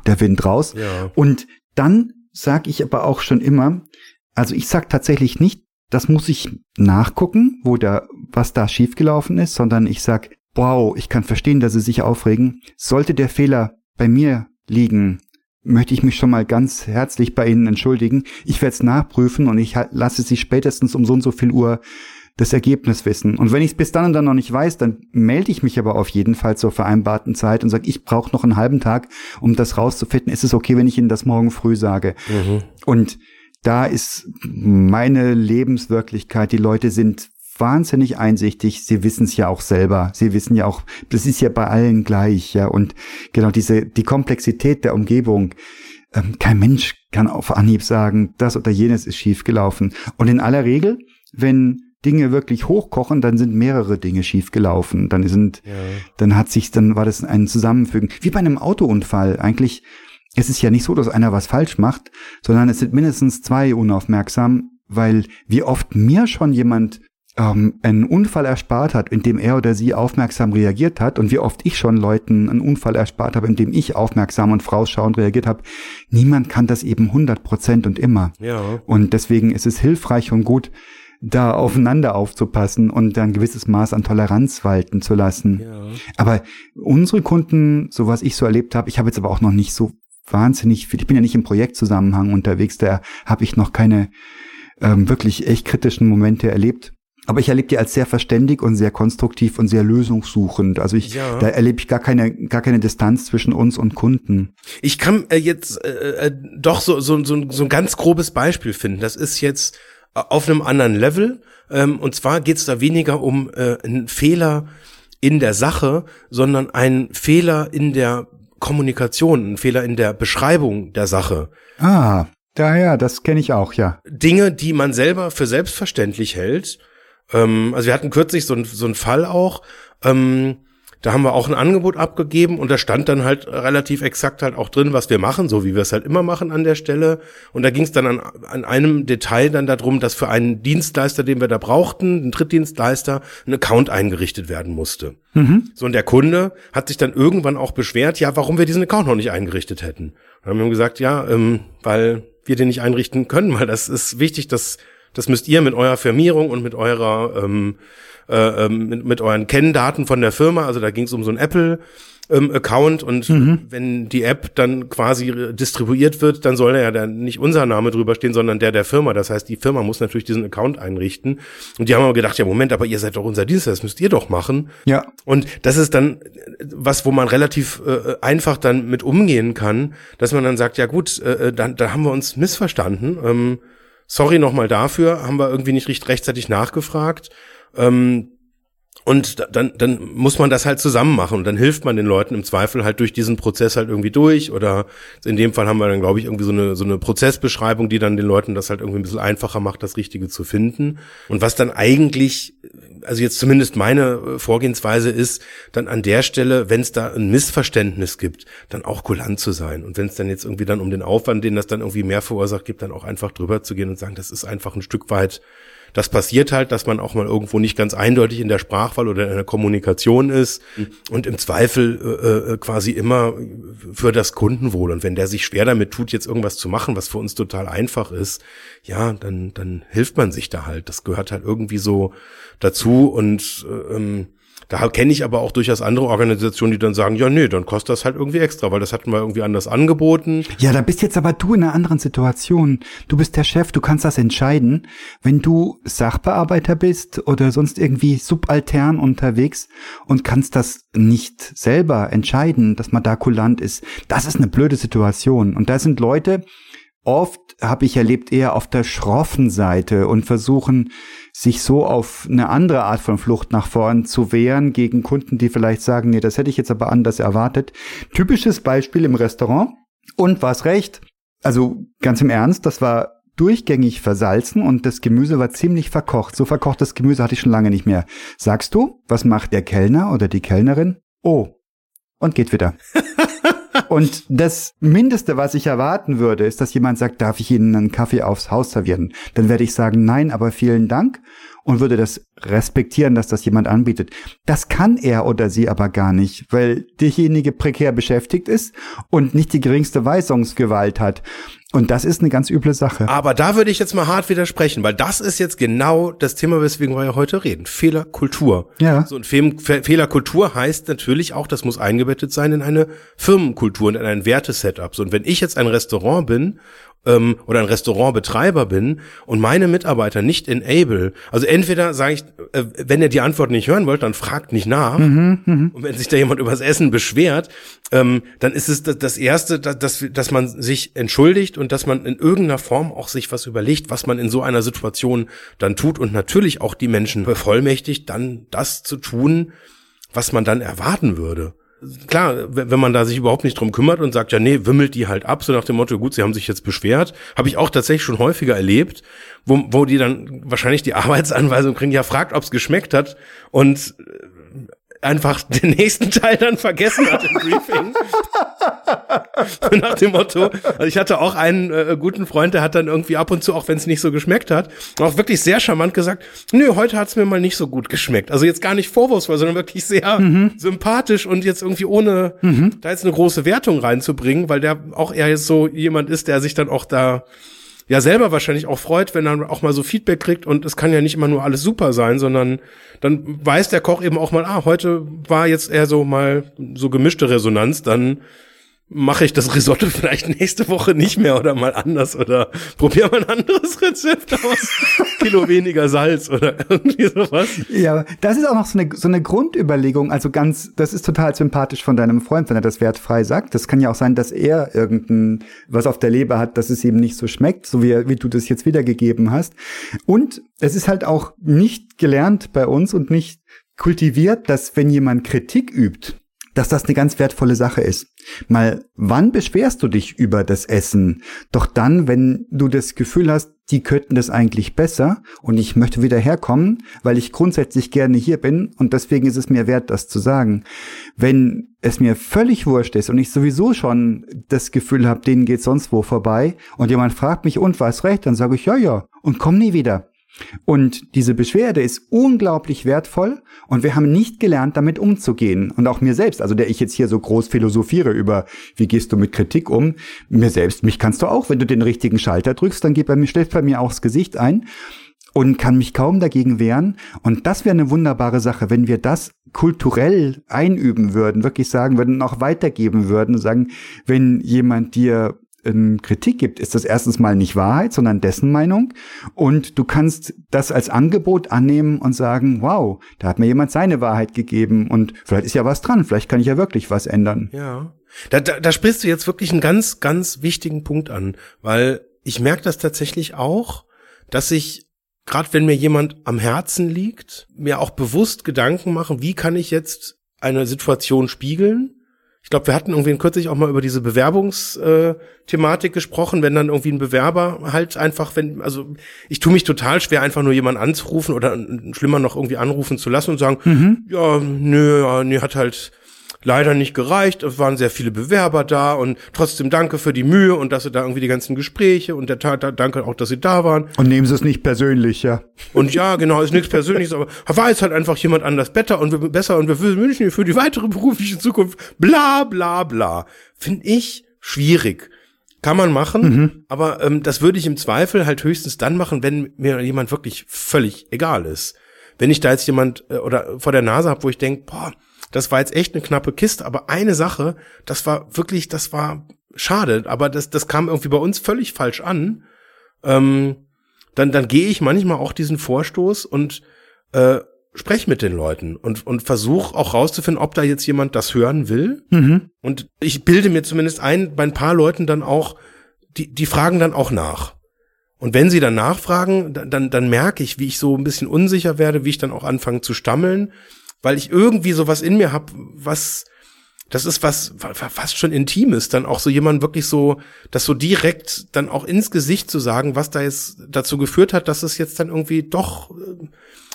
der Wind raus. Ja. Und dann sage ich aber auch schon immer, also ich sag tatsächlich nicht, das muss ich nachgucken, wo da, was da schiefgelaufen ist, sondern ich sag, wow, ich kann verstehen, dass sie sich aufregen. Sollte der Fehler bei mir liegen, möchte ich mich schon mal ganz herzlich bei Ihnen entschuldigen. Ich werde es nachprüfen und ich lasse Sie spätestens um so und so viel Uhr das Ergebnis wissen. Und wenn ich es bis dann und dann noch nicht weiß, dann melde ich mich aber auf jeden Fall zur vereinbarten Zeit und sage, ich brauche noch einen halben Tag, um das rauszufinden. Ist es okay, wenn ich Ihnen das morgen früh sage? Mhm. Und da ist meine Lebenswirklichkeit. Die Leute sind wahnsinnig einsichtig. Sie wissen es ja auch selber. Sie wissen ja auch, das ist ja bei allen gleich, ja. Und genau diese, die Komplexität der Umgebung. Ähm, kein Mensch kann auf Anhieb sagen, das oder jenes ist schiefgelaufen. Und in aller Regel, wenn Dinge wirklich hochkochen, dann sind mehrere Dinge schiefgelaufen. Dann sind, ja. dann hat sich, dann war das ein Zusammenfügen. Wie bei einem Autounfall. Eigentlich es ist ja nicht so, dass einer was falsch macht, sondern es sind mindestens zwei unaufmerksam, weil wie oft mir schon jemand ähm, einen Unfall erspart hat, indem er oder sie aufmerksam reagiert hat und wie oft ich schon Leuten einen Unfall erspart habe, indem ich aufmerksam und vorausschauend reagiert habe. Niemand kann das eben 100 Prozent und immer. Ja. Und deswegen ist es hilfreich und gut, da aufeinander aufzupassen und ein gewisses Maß an Toleranz walten zu lassen. Ja. Aber unsere Kunden, so was ich so erlebt habe, ich habe jetzt aber auch noch nicht so wahnsinnig viel, ich bin ja nicht im Projektzusammenhang unterwegs, da habe ich noch keine ähm, wirklich echt kritischen Momente erlebt. Aber ich erlebe die als sehr verständig und sehr konstruktiv und sehr lösungssuchend. Also ich, ja. da erlebe ich gar keine, gar keine Distanz zwischen uns und Kunden. Ich kann äh, jetzt äh, äh, doch so, so, so, so ein ganz grobes Beispiel finden. Das ist jetzt auf einem anderen Level. Ähm, und zwar geht es da weniger um äh, einen Fehler in der Sache, sondern einen Fehler in der Kommunikation, ein Fehler in der Beschreibung der Sache. Ah, daher, das kenne ich auch, ja. Dinge, die man selber für selbstverständlich hält. Ähm, also wir hatten kürzlich so, ein, so einen Fall auch, ähm, da haben wir auch ein Angebot abgegeben und da stand dann halt relativ exakt halt auch drin, was wir machen, so wie wir es halt immer machen an der Stelle. Und da ging es dann an, an einem Detail dann darum, dass für einen Dienstleister, den wir da brauchten, einen Drittdienstleister, ein Account eingerichtet werden musste. Mhm. So, und der Kunde hat sich dann irgendwann auch beschwert, ja, warum wir diesen Account noch nicht eingerichtet hätten. Dann haben wir gesagt, ja, ähm, weil wir den nicht einrichten können, weil das ist wichtig, dass das müsst ihr mit eurer Firmierung und mit eurer ähm, äh, ähm, mit, mit euren Kenndaten von der Firma. Also da ging es um so ein Apple. Ähm, Account und mhm. wenn die App dann quasi distribuiert wird, dann soll ja dann nicht unser Name drüber stehen, sondern der der Firma. Das heißt, die Firma muss natürlich diesen Account einrichten. Und die haben aber gedacht, ja Moment, aber ihr seid doch unser Dienst, das müsst ihr doch machen. Ja. Und das ist dann was, wo man relativ äh, einfach dann mit umgehen kann, dass man dann sagt, ja gut, äh, äh dann da haben wir uns missverstanden. Ähm, sorry nochmal dafür, haben wir irgendwie nicht recht rechtzeitig nachgefragt. Ähm, und dann, dann muss man das halt zusammen machen und dann hilft man den Leuten im Zweifel halt durch diesen Prozess halt irgendwie durch oder in dem Fall haben wir dann, glaube ich, irgendwie so eine, so eine Prozessbeschreibung, die dann den Leuten das halt irgendwie ein bisschen einfacher macht, das Richtige zu finden. Und was dann eigentlich, also jetzt zumindest meine Vorgehensweise ist, dann an der Stelle, wenn es da ein Missverständnis gibt, dann auch kulant zu sein. Und wenn es dann jetzt irgendwie dann um den Aufwand, den das dann irgendwie mehr verursacht gibt, dann auch einfach drüber zu gehen und sagen, das ist einfach ein Stück weit das passiert halt, dass man auch mal irgendwo nicht ganz eindeutig in der Sprachwahl oder in der Kommunikation ist und im Zweifel äh, äh, quasi immer für das Kundenwohl. Und wenn der sich schwer damit tut, jetzt irgendwas zu machen, was für uns total einfach ist, ja, dann, dann hilft man sich da halt. Das gehört halt irgendwie so dazu und äh, ähm, da kenne ich aber auch durchaus andere Organisationen, die dann sagen, ja, nee, dann kostet das halt irgendwie extra, weil das hatten wir irgendwie anders angeboten. Ja, da bist jetzt aber du in einer anderen Situation. Du bist der Chef, du kannst das entscheiden. Wenn du Sachbearbeiter bist oder sonst irgendwie subaltern unterwegs und kannst das nicht selber entscheiden, dass man da kulant ist, das ist eine blöde Situation. Und da sind Leute, oft habe ich erlebt, eher auf der schroffen Seite und versuchen, sich so auf eine andere Art von Flucht nach vorn zu wehren gegen Kunden, die vielleicht sagen, nee, das hätte ich jetzt aber anders erwartet. Typisches Beispiel im Restaurant. Und was recht. Also ganz im Ernst, das war durchgängig versalzen und das Gemüse war ziemlich verkocht. So verkochtes Gemüse hatte ich schon lange nicht mehr. Sagst du, was macht der Kellner oder die Kellnerin? Oh. Und geht wieder. Und das Mindeste, was ich erwarten würde, ist, dass jemand sagt, darf ich Ihnen einen Kaffee aufs Haus servieren? Dann werde ich sagen, nein, aber vielen Dank und würde das respektieren, dass das jemand anbietet. Das kann er oder sie aber gar nicht, weil derjenige prekär beschäftigt ist und nicht die geringste Weisungsgewalt hat. Und das ist eine ganz üble Sache. Aber da würde ich jetzt mal hart widersprechen, weil das ist jetzt genau das Thema, weswegen wir ja heute reden. Fehlerkultur. Ja. So ein Fe Fe Fehlerkultur heißt natürlich auch, das muss eingebettet sein in eine Firmenkultur und in ein Wertesetup. So, und wenn ich jetzt ein Restaurant bin ähm, oder ein Restaurantbetreiber bin und meine Mitarbeiter nicht enable, also entweder sage ich, äh, wenn ihr die Antwort nicht hören wollt, dann fragt nicht nach. Und wenn sich da jemand übers Essen beschwert, ähm, dann ist es das, das Erste, dass, dass, dass man sich entschuldigt und dass man in irgendeiner Form auch sich was überlegt, was man in so einer Situation dann tut und natürlich auch die Menschen bevollmächtigt, dann das zu tun, was man dann erwarten würde klar, wenn man da sich überhaupt nicht drum kümmert und sagt, ja, nee, wimmelt die halt ab, so nach dem Motto, gut, sie haben sich jetzt beschwert, habe ich auch tatsächlich schon häufiger erlebt, wo, wo die dann wahrscheinlich die Arbeitsanweisung kriegen, ja, fragt, ob's geschmeckt hat und einfach den nächsten Teil dann vergessen hat im Briefing. Nach dem Motto, also ich hatte auch einen äh, guten Freund, der hat dann irgendwie ab und zu, auch wenn es nicht so geschmeckt hat, auch wirklich sehr charmant gesagt, nö, heute hat's mir mal nicht so gut geschmeckt. Also jetzt gar nicht vorwurfsvoll, sondern wirklich sehr Mhm. sympathisch und jetzt irgendwie ohne da jetzt eine große Wertung reinzubringen, weil der auch eher jetzt so jemand ist, der sich dann auch da ja selber wahrscheinlich auch freut, wenn er auch mal so Feedback kriegt und es kann ja nicht immer nur alles super sein, sondern dann weiß der Koch eben auch mal, ah, heute war jetzt eher so mal so gemischte Resonanz, dann mache ich das Risotto vielleicht nächste Woche nicht mehr oder mal anders oder probiere mal ein anderes Rezept aus. Kilo weniger Salz oder irgendwie sowas. Ja, das ist auch noch so eine, so eine Grundüberlegung. Also ganz, das ist total sympathisch von deinem Freund, wenn er das wertfrei sagt. Das kann ja auch sein, dass er irgendein was auf der Leber hat, dass es ihm nicht so schmeckt, so wie, wie du das jetzt wiedergegeben hast. Und es ist halt auch nicht gelernt bei uns und nicht kultiviert, dass wenn jemand Kritik übt, dass das eine ganz wertvolle Sache ist. Mal, wann beschwerst du dich über das Essen? Doch dann, wenn du das Gefühl hast, die könnten das eigentlich besser und ich möchte wieder herkommen, weil ich grundsätzlich gerne hier bin und deswegen ist es mir wert, das zu sagen. Wenn es mir völlig wurscht ist und ich sowieso schon das Gefühl habe, denen geht sonst wo vorbei und jemand fragt mich und was recht, dann sage ich ja, ja und komm nie wieder. Und diese Beschwerde ist unglaublich wertvoll und wir haben nicht gelernt, damit umzugehen. Und auch mir selbst, also der ich jetzt hier so groß philosophiere über, wie gehst du mit Kritik um, mir selbst, mich kannst du auch, wenn du den richtigen Schalter drückst, dann geht bei mir, stellt bei mir auch das Gesicht ein und kann mich kaum dagegen wehren. Und das wäre eine wunderbare Sache, wenn wir das kulturell einüben würden, wirklich sagen würden, auch weitergeben würden, sagen, wenn jemand dir Kritik gibt, ist das erstens mal nicht Wahrheit, sondern dessen Meinung. Und du kannst das als Angebot annehmen und sagen, wow, da hat mir jemand seine Wahrheit gegeben und vielleicht ist ja was dran, vielleicht kann ich ja wirklich was ändern. Ja. Da, da, da sprichst du jetzt wirklich einen ganz, ganz wichtigen Punkt an, weil ich merke das tatsächlich auch, dass ich, gerade wenn mir jemand am Herzen liegt, mir auch bewusst Gedanken machen, wie kann ich jetzt eine Situation spiegeln, ich glaube, wir hatten irgendwie kürzlich auch mal über diese Bewerbungsthematik gesprochen, wenn dann irgendwie ein Bewerber halt einfach, wenn, also ich tue mich total schwer, einfach nur jemanden anzurufen oder schlimmer noch irgendwie anrufen zu lassen und sagen, ja, nö, ja, nee, hat halt leider nicht gereicht. Es waren sehr viele Bewerber da und trotzdem danke für die Mühe und dass sie da irgendwie die ganzen Gespräche und der Tat, danke auch, dass sie da waren. Und nehmen Sie es nicht persönlich, ja. Und ja, genau, ist nichts Persönliches, aber war jetzt halt einfach jemand anders besser und wir, besser und wir wünschen ihr für die weitere berufliche Zukunft bla bla bla. Finde ich schwierig. Kann man machen, aber ähm, das würde ich im Zweifel halt höchstens dann machen, wenn mir jemand wirklich völlig egal ist. Wenn ich da jetzt jemand äh, oder vor der Nase habe, wo ich denke, boah, das war jetzt echt eine knappe Kiste, aber eine Sache, das war wirklich, das war schade, aber das, das kam irgendwie bei uns völlig falsch an. Ähm, dann, dann gehe ich manchmal auch diesen Vorstoß und äh, spreche mit den Leuten und, und versuche auch rauszufinden, ob da jetzt jemand das hören will. Und ich bilde mir zumindest ein, bei ein paar Leuten dann auch, die, die fragen dann auch nach. Und wenn sie dann nachfragen, dann, dann, dann merke ich, wie ich so ein bisschen unsicher werde, wie ich dann auch anfange zu stammeln, weil ich irgendwie sowas in mir habe, was, das ist was fa- fa- fast schon Intimes, dann auch so jemand wirklich so, das so direkt dann auch ins Gesicht zu sagen, was da jetzt dazu geführt hat, dass es jetzt dann irgendwie doch äh,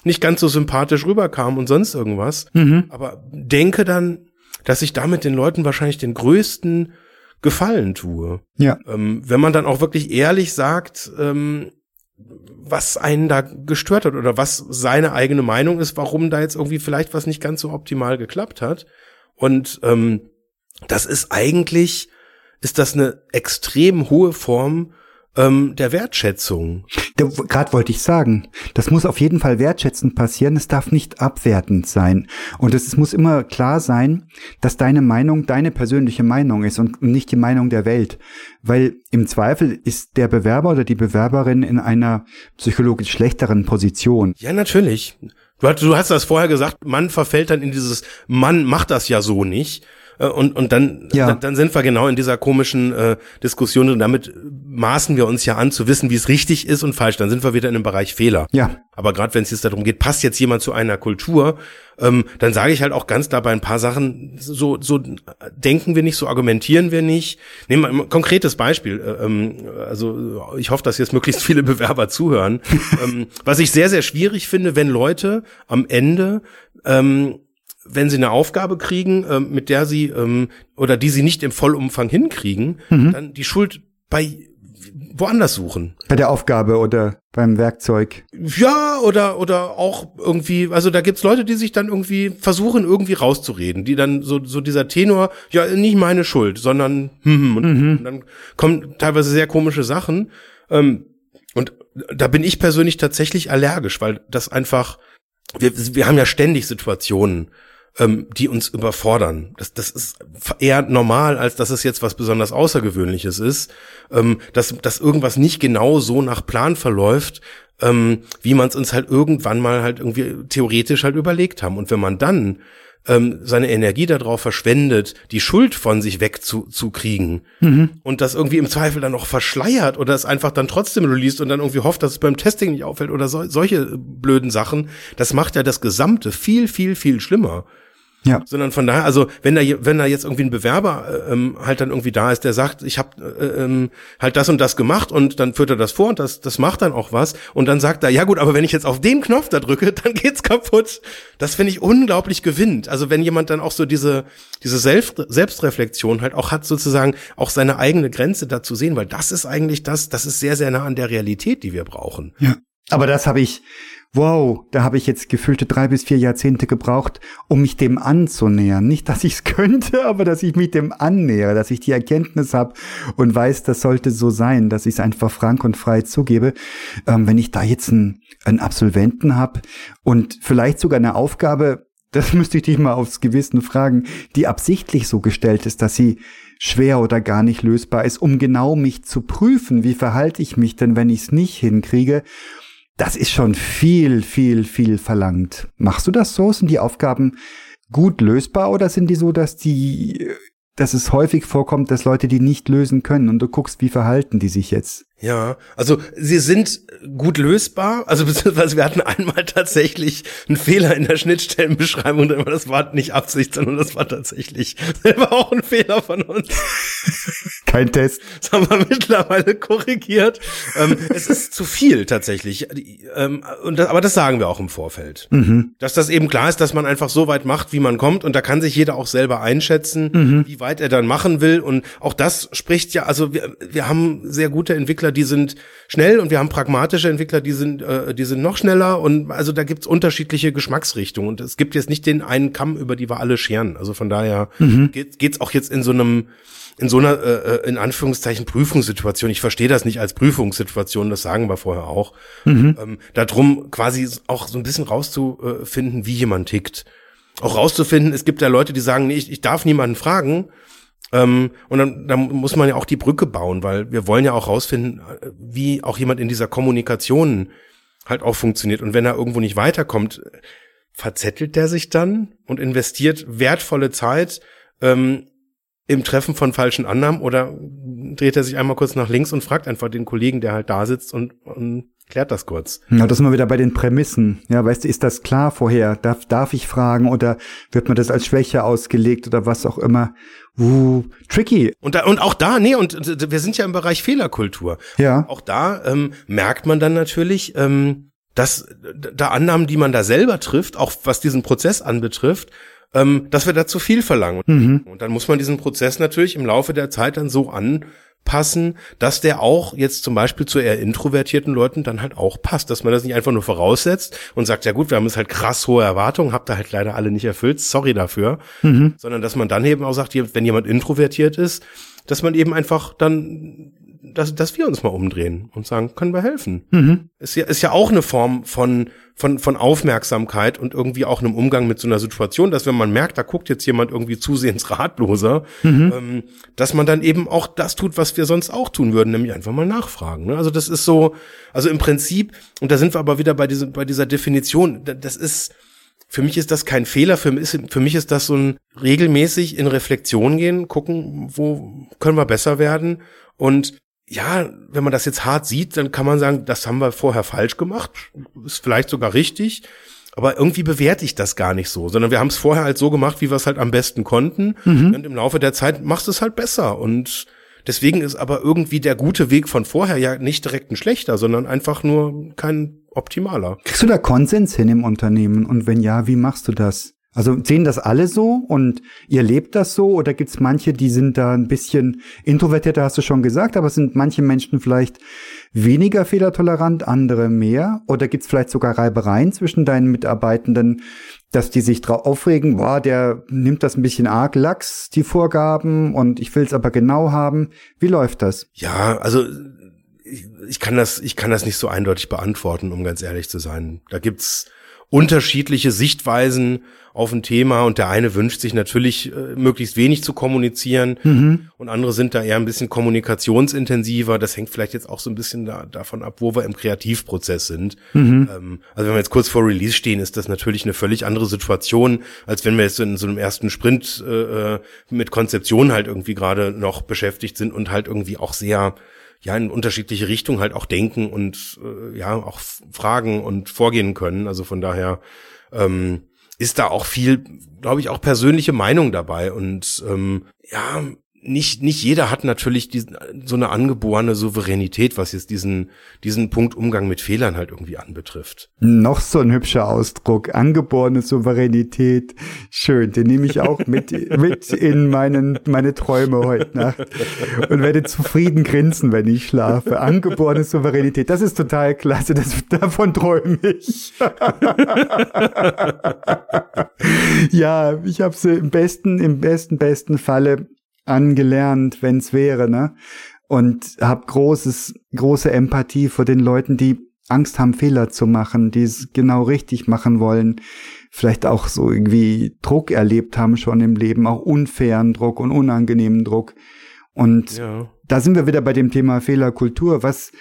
nicht ganz so sympathisch rüberkam und sonst irgendwas. Aber denke dann, dass ich damit den Leuten wahrscheinlich den größten Gefallen tue. Ja. Ähm, wenn man dann auch wirklich ehrlich sagt, ähm, was einen da gestört hat oder was seine eigene Meinung ist, warum da jetzt irgendwie vielleicht was nicht ganz so optimal geklappt hat. Und ähm, das ist eigentlich, ist das eine extrem hohe Form ähm, der Wertschätzung. Gerade wollte ich sagen, das muss auf jeden Fall wertschätzend passieren. Es darf nicht abwertend sein. Und es, muss immer klar sein, dass deine Meinung deine persönliche Meinung ist und nicht die Meinung der Welt. Weil im Zweifel ist der Bewerber oder die Bewerberin in einer psychologisch schlechteren Position. Ja, natürlich. Du hast, du hast das vorher gesagt, man verfällt dann in dieses, Mann macht das ja so nicht. Äh, und, und dann, ja. dann, dann sind wir genau in dieser komischen äh, Diskussion und damit maßen wir uns ja an zu wissen, wie es richtig ist und falsch. Dann sind wir wieder in dem Bereich Fehler. Ja. Aber gerade wenn es jetzt darum geht, passt jetzt jemand zu einer Kultur, ähm, dann sage ich halt auch ganz klar bei ein paar Sachen, so, so denken wir nicht, so argumentieren wir nicht. Nehmen wir ein konkretes Beispiel. Äh, ähm, also ich hoffe, dass jetzt möglichst viele Bewerber zuhören. ähm, was ich sehr, sehr schwierig finde, wenn Leute am Ende ähm, wenn sie eine Aufgabe kriegen, ähm, mit der sie ähm, oder die sie nicht im Vollumfang hinkriegen, mhm. dann die Schuld bei woanders suchen. Bei der Aufgabe oder beim Werkzeug. Ja, oder, oder auch irgendwie, also da gibt's Leute, die sich dann irgendwie versuchen, irgendwie rauszureden, die dann so, so dieser Tenor, ja, nicht meine Schuld, sondern, hm, hm und, mhm. und dann kommen teilweise sehr komische Sachen. Ähm, und da bin ich persönlich tatsächlich allergisch, weil das einfach, wir, wir haben ja ständig Situationen, ähm, die uns überfordern. Das, das ist eher normal, als dass es jetzt was besonders Außergewöhnliches ist, ähm, dass, dass irgendwas nicht genau so nach Plan verläuft, ähm, wie man es uns halt irgendwann mal halt irgendwie theoretisch halt überlegt haben. Und wenn man dann ähm, seine Energie darauf verschwendet, die Schuld von sich wegzukriegen mhm. und das irgendwie im Zweifel dann noch verschleiert oder es einfach dann trotzdem released und dann irgendwie hofft, dass es beim Testing nicht auffällt oder so, solche blöden Sachen, das macht ja das Gesamte viel, viel, viel schlimmer. Ja. Sondern von daher, also wenn da wenn da jetzt irgendwie ein Bewerber äh, ähm, halt dann irgendwie da ist, der sagt, ich habe äh, ähm, halt das und das gemacht und dann führt er das vor und das das macht dann auch was und dann sagt er, ja gut, aber wenn ich jetzt auf den Knopf da drücke, dann geht's kaputt. Das finde ich unglaublich gewinnt. Also wenn jemand dann auch so diese diese Selbst Selbstreflexion halt auch hat sozusagen auch seine eigene Grenze dazu sehen, weil das ist eigentlich das, das ist sehr sehr nah an der Realität, die wir brauchen. Ja. Aber das habe ich wow, da habe ich jetzt gefühlte drei bis vier Jahrzehnte gebraucht, um mich dem anzunähern. Nicht, dass ich es könnte, aber dass ich mich dem annähere, dass ich die Erkenntnis habe und weiß, das sollte so sein, dass ich es einfach frank und frei zugebe. Ähm, wenn ich da jetzt einen, einen Absolventen habe und vielleicht sogar eine Aufgabe, das müsste ich dich mal aufs Gewissen fragen, die absichtlich so gestellt ist, dass sie schwer oder gar nicht lösbar ist, um genau mich zu prüfen, wie verhalte ich mich denn, wenn ich es nicht hinkriege das ist schon viel, viel, viel verlangt. Machst du das so? Sind die Aufgaben gut lösbar oder sind die so, dass die, dass es häufig vorkommt, dass Leute die nicht lösen können und du guckst, wie verhalten die sich jetzt? Ja, also sie sind gut lösbar. Also beziehungsweise wir hatten einmal tatsächlich einen Fehler in der Schnittstellenbeschreibung, denn das war nicht Absicht, sondern das war tatsächlich selber auch ein Fehler von uns. Kein Test. Das haben wir mittlerweile korrigiert. Ähm, es ist zu viel tatsächlich. Ähm, und das, aber das sagen wir auch im Vorfeld. Mhm. Dass das eben klar ist, dass man einfach so weit macht, wie man kommt. Und da kann sich jeder auch selber einschätzen, mhm. wie weit er dann machen will. Und auch das spricht ja, also wir, wir haben sehr gute Entwickler, die sind schnell und wir haben pragmatische Entwickler, die sind, äh, die sind noch schneller und also da gibt's unterschiedliche Geschmacksrichtungen und es gibt jetzt nicht den einen Kamm, über die wir alle scheren. Also von daher mhm. geht, geht's auch jetzt in so einem in so einer äh, äh, in Anführungszeichen Prüfungssituation, ich verstehe das nicht als Prüfungssituation, das sagen wir vorher auch, mhm. ähm, darum quasi auch so ein bisschen rauszufinden, wie jemand tickt. Auch rauszufinden, es gibt ja Leute, die sagen, nee, ich, ich darf niemanden fragen, ähm, und dann, dann muss man ja auch die Brücke bauen, weil wir wollen ja auch rausfinden, wie auch jemand in dieser Kommunikation halt auch funktioniert. Und wenn er irgendwo nicht weiterkommt, verzettelt der sich dann und investiert wertvolle Zeit ähm, im Treffen von falschen Annahmen oder dreht er sich einmal kurz nach links und fragt einfach den Kollegen, der halt da sitzt und, und klärt das kurz. Ja, das sind wir wieder bei den Prämissen. Ja, weißt du, ist das klar vorher? Darf, darf ich fragen oder wird mir das als Schwäche ausgelegt oder was auch immer? Uh, tricky. Und, da, und auch da, nee, und wir sind ja im Bereich Fehlerkultur. Ja. Auch da ähm, merkt man dann natürlich, ähm, dass da Annahmen, die man da selber trifft, auch was diesen Prozess anbetrifft, ähm, dass wir da zu viel verlangen. Mhm. Und dann muss man diesen Prozess natürlich im Laufe der Zeit dann so anpassen, passen, dass der auch jetzt zum Beispiel zu eher introvertierten Leuten dann halt auch passt, dass man das nicht einfach nur voraussetzt und sagt, ja gut, wir haben jetzt halt krass hohe Erwartungen, habt ihr halt leider alle nicht erfüllt, sorry dafür, mhm. sondern dass man dann eben auch sagt, wenn jemand introvertiert ist, dass man eben einfach dann dass, dass wir uns mal umdrehen und sagen, können wir helfen. Mhm. Ist ja, ist ja auch eine Form von, von, von Aufmerksamkeit und irgendwie auch einem Umgang mit so einer Situation, dass wenn man merkt, da guckt jetzt jemand irgendwie zusehends ratloser, mhm. ähm, dass man dann eben auch das tut, was wir sonst auch tun würden, nämlich einfach mal nachfragen. Ne? Also das ist so, also im Prinzip, und da sind wir aber wieder bei, diesem, bei dieser Definition, das ist, für mich ist das kein Fehler, für mich, ist, für mich ist das so ein regelmäßig in Reflexion gehen, gucken, wo können wir besser werden und ja, wenn man das jetzt hart sieht, dann kann man sagen, das haben wir vorher falsch gemacht, ist vielleicht sogar richtig, aber irgendwie bewerte ich das gar nicht so, sondern wir haben es vorher halt so gemacht, wie wir es halt am besten konnten mhm. und im Laufe der Zeit machst du es halt besser und deswegen ist aber irgendwie der gute Weg von vorher ja nicht direkt ein schlechter, sondern einfach nur kein optimaler. Kriegst du da Konsens hin im Unternehmen und wenn ja, wie machst du das? Also sehen das alle so und ihr lebt das so oder gibt's manche, die sind da ein bisschen introvertierter, hast du schon gesagt, aber sind manche Menschen vielleicht weniger fehlertolerant, andere mehr? Oder gibt's vielleicht sogar Reibereien zwischen deinen Mitarbeitenden, dass die sich drauf aufregen, boah, der nimmt das ein bisschen arg lax, die Vorgaben, und ich will's aber genau haben. Wie läuft das? Ja, also ich, ich kann das, ich kann das nicht so eindeutig beantworten, um ganz ehrlich zu sein. Da gibt's unterschiedliche Sichtweisen auf ein Thema und der eine wünscht sich natürlich äh, möglichst wenig zu kommunizieren mhm. und andere sind da eher ein bisschen kommunikationsintensiver. Das hängt vielleicht jetzt auch so ein bisschen da, davon ab, wo wir im Kreativprozess sind. Mhm. Ähm, also wenn wir jetzt kurz vor Release stehen, ist das natürlich eine völlig andere Situation, als wenn wir jetzt in so einem ersten Sprint äh, mit Konzeption halt irgendwie gerade noch beschäftigt sind und halt irgendwie auch sehr ja in unterschiedliche Richtungen halt auch denken und äh, ja auch fragen und vorgehen können. Also von daher ähm, ist da auch viel, glaube ich, auch persönliche Meinung dabei. Und ähm, ja, nicht, nicht jeder hat natürlich diesen, so eine angeborene Souveränität, was jetzt diesen, diesen Punkt Umgang mit Fehlern halt irgendwie anbetrifft. Noch so ein hübscher Ausdruck. Angeborene Souveränität. Schön. Den nehme ich auch mit, mit in meinen, meine Träume heute Nacht. Und werde zufrieden grinsen, wenn ich schlafe. Angeborene Souveränität. Das ist total klasse. Das, davon träume ich. ja, ich habe sie im besten, im besten, besten Falle angelernt, wenn's wäre, ne? Und habe großes, große Empathie vor den Leuten, die Angst haben, Fehler zu machen, die es genau richtig machen wollen, vielleicht auch so irgendwie Druck erlebt haben schon im Leben, auch unfairen Druck und unangenehmen Druck. Und ja. da sind wir wieder bei dem Thema Fehlerkultur. Was,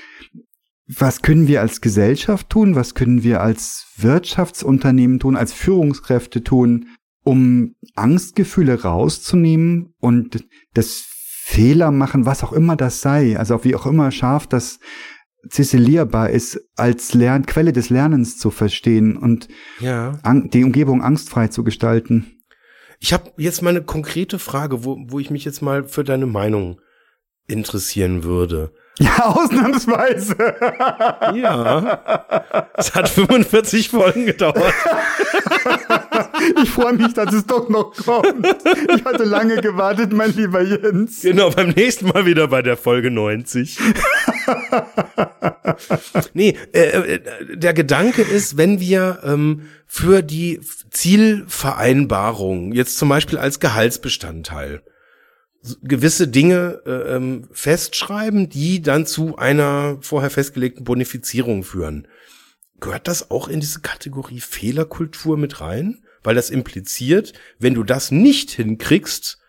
was können wir als Gesellschaft tun? Was können wir als Wirtschaftsunternehmen tun, als Führungskräfte tun, um Angstgefühle rauszunehmen und das Fehler machen, was auch immer das sei, also wie auch immer scharf das ziselierbar ist, als Lern Quelle des Lernens zu verstehen und ja. die Umgebung angstfrei zu gestalten. Ich habe jetzt mal eine konkrete Frage, wo, wo ich mich jetzt mal für deine Meinung interessieren würde. Ja, ausnahmsweise. Ja. Es hat 45 Folgen gedauert. Ich freue mich, dass es doch noch kommt. Ich hatte lange gewartet, mein lieber Jens. Genau, beim nächsten Mal wieder bei der Folge 90. nee, äh, äh, der Gedanke ist, wenn wir ähm, für die Zielvereinbarung, jetzt zum Beispiel als Gehaltsbestandteil, gewisse Dinge äh, ähm, festschreiben, die dann zu einer vorher festgelegten Bonifizierung führen. Gehört das auch in diese Kategorie Fehlerkultur mit rein? Weil das impliziert, wenn du das nicht hinkriegst,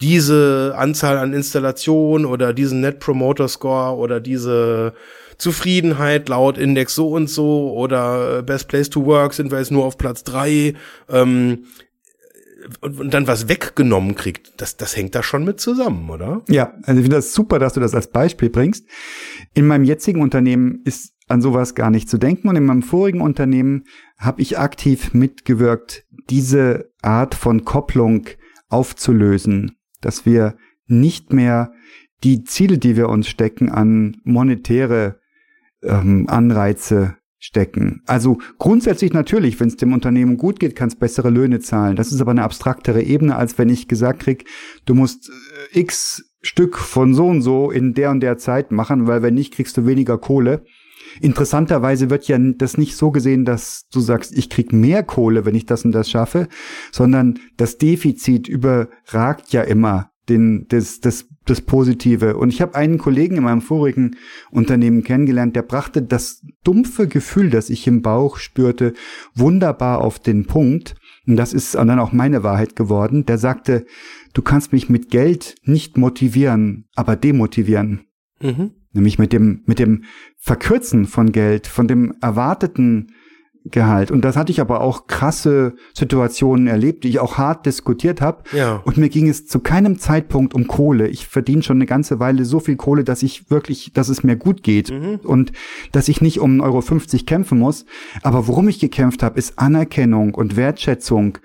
diese Anzahl an Installationen oder diesen Net Promoter Score oder diese Zufriedenheit laut Index so und so oder Best Place to Work sind wir jetzt nur auf Platz drei. Ähm, und, und dann was weggenommen kriegt, das, das hängt da schon mit zusammen, oder? Ja, also ich finde das super, dass du das als Beispiel bringst. In meinem jetzigen Unternehmen ist an sowas gar nicht zu denken und in meinem vorigen Unternehmen habe ich aktiv mitgewirkt, diese Art von Kopplung aufzulösen, dass wir nicht mehr die Ziele, die wir uns stecken, an monetäre ähm, Anreize stecken. Also grundsätzlich natürlich, wenn es dem Unternehmen gut geht, kann es bessere Löhne zahlen. Das ist aber eine abstraktere Ebene, als wenn ich gesagt krieg, du musst äh, x Stück von so und so in der und der Zeit machen, weil wenn nicht, kriegst du weniger Kohle. Interessanterweise wird ja das nicht so gesehen, dass du sagst, ich krieg mehr Kohle, wenn ich das und das schaffe, sondern das Defizit überragt ja immer den, das, das, das Positive. Und ich habe einen Kollegen in meinem vorigen Unternehmen kennengelernt, der brachte das dumpfe Gefühl, das ich im Bauch spürte, wunderbar auf den Punkt. Und das ist dann auch meine Wahrheit geworden. Der sagte, du kannst mich mit Geld nicht motivieren, aber demotivieren. Mhm. Nämlich mit dem, mit dem Verkürzen von Geld, von dem erwarteten Gehalt. Und das hatte ich aber auch krasse Situationen erlebt, die ich auch hart diskutiert habe. Ja. Und mir ging es zu keinem Zeitpunkt um Kohle. Ich verdiene schon eine ganze Weile so viel Kohle, dass ich wirklich, dass es mir gut geht mhm. und dass ich nicht um 1,50 Euro kämpfen muss. Aber worum ich gekämpft habe, ist Anerkennung und Wertschätzung.